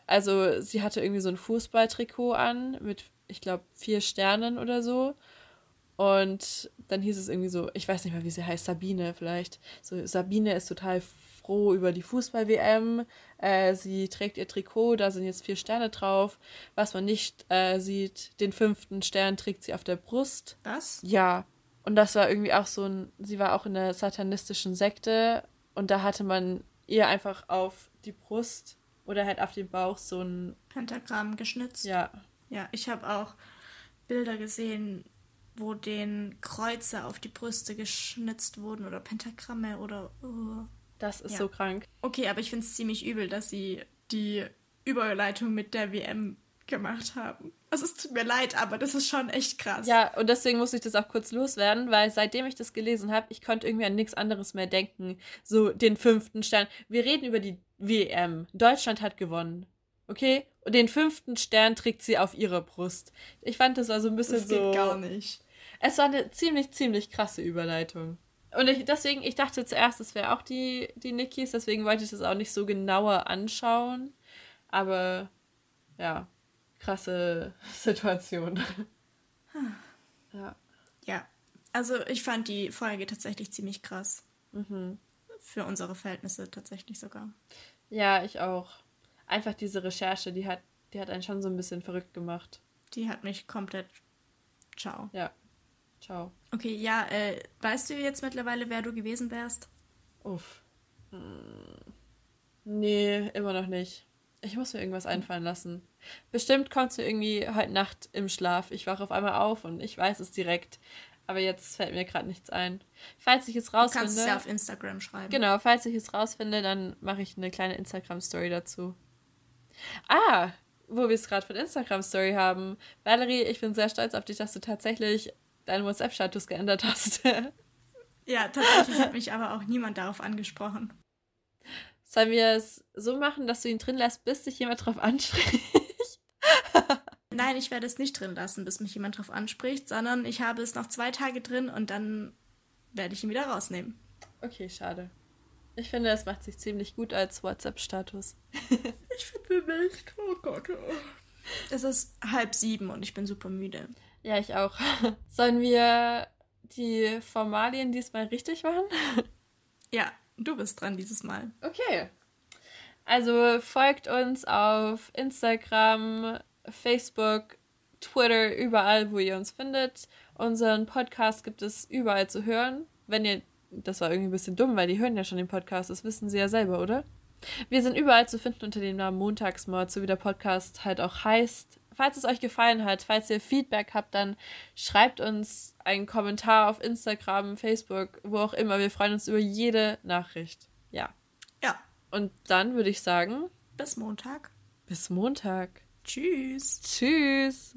Also sie hatte irgendwie so ein Fußballtrikot an mit, ich glaube, vier Sternen oder so. Und dann hieß es irgendwie so, ich weiß nicht mehr, wie sie heißt, Sabine vielleicht. So, Sabine ist total froh über die Fußball-WM. Äh, sie trägt ihr Trikot, da sind jetzt vier Sterne drauf. Was man nicht äh, sieht, den fünften Stern trägt sie auf der Brust. Was? Ja. Und das war irgendwie auch so ein, sie war auch in der satanistischen Sekte und da hatte man ihr einfach auf die Brust oder halt auf den Bauch so ein Pentagramm geschnitzt. Ja. Ja, ich habe auch Bilder gesehen, wo den Kreuze auf die Brüste geschnitzt wurden oder Pentagramme oder. Oh. Das ist ja. so krank. Okay, aber ich finde es ziemlich übel, dass sie die Überleitung mit der WM gemacht haben. Also es tut mir leid, aber das ist schon echt krass. Ja, und deswegen muss ich das auch kurz loswerden, weil seitdem ich das gelesen habe, ich konnte irgendwie an nichts anderes mehr denken. So den fünften Stern. Wir reden über die WM. Deutschland hat gewonnen. Okay? Und den fünften Stern trägt sie auf ihrer Brust. Ich fand, das war so ein bisschen das geht so. gar nicht. Es war eine ziemlich, ziemlich krasse Überleitung. Und ich, deswegen, ich dachte zuerst, es wäre auch die, die Nikis, deswegen wollte ich das auch nicht so genauer anschauen. Aber ja, krasse Situation. ja. Ja. Also ich fand die Folge tatsächlich ziemlich krass. Mhm. Für unsere Verhältnisse tatsächlich sogar. Ja, ich auch. Einfach diese Recherche, die hat, die hat einen schon so ein bisschen verrückt gemacht. Die hat mich komplett. Ciao. Ja, Ciao. Okay, ja, äh, weißt du jetzt mittlerweile, wer du gewesen wärst? Uff. Hm. Nee, immer noch nicht. Ich muss mir irgendwas einfallen lassen. Bestimmt kommt es mir irgendwie heute Nacht im Schlaf. Ich wache auf einmal auf und ich weiß es direkt. Aber jetzt fällt mir gerade nichts ein. Falls ich es rausfinde. Du kannst es ja auf Instagram schreiben. Genau, falls ich es rausfinde, dann mache ich eine kleine Instagram-Story dazu. Ah, wo wir es gerade von Instagram-Story haben. Valerie, ich bin sehr stolz auf dich, dass du tatsächlich deinen WhatsApp-Status geändert hast. ja, tatsächlich hat mich aber auch niemand darauf angesprochen. Sollen wir es so machen, dass du ihn drin lässt, bis dich jemand darauf anspricht? Nein, ich werde es nicht drin lassen, bis mich jemand darauf anspricht, sondern ich habe es noch zwei Tage drin und dann werde ich ihn wieder rausnehmen. Okay, schade. Ich finde, es macht sich ziemlich gut als WhatsApp-Status. ich finde nicht. Oh Gott. Es ist halb sieben und ich bin super müde. Ja, ich auch. Sollen wir die Formalien diesmal richtig machen? Ja, du bist dran dieses Mal. Okay. Also folgt uns auf Instagram, Facebook, Twitter, überall, wo ihr uns findet. Unseren Podcast gibt es überall zu hören. Wenn ihr, das war irgendwie ein bisschen dumm, weil die hören ja schon den Podcast, das wissen sie ja selber, oder? Wir sind überall zu finden unter dem Namen Montagsmord, so wie der Podcast halt auch heißt. Falls es euch gefallen hat, falls ihr Feedback habt, dann schreibt uns einen Kommentar auf Instagram, Facebook, wo auch immer. Wir freuen uns über jede Nachricht. Ja. Ja. Und dann würde ich sagen. Bis Montag. Bis Montag. Tschüss. Tschüss.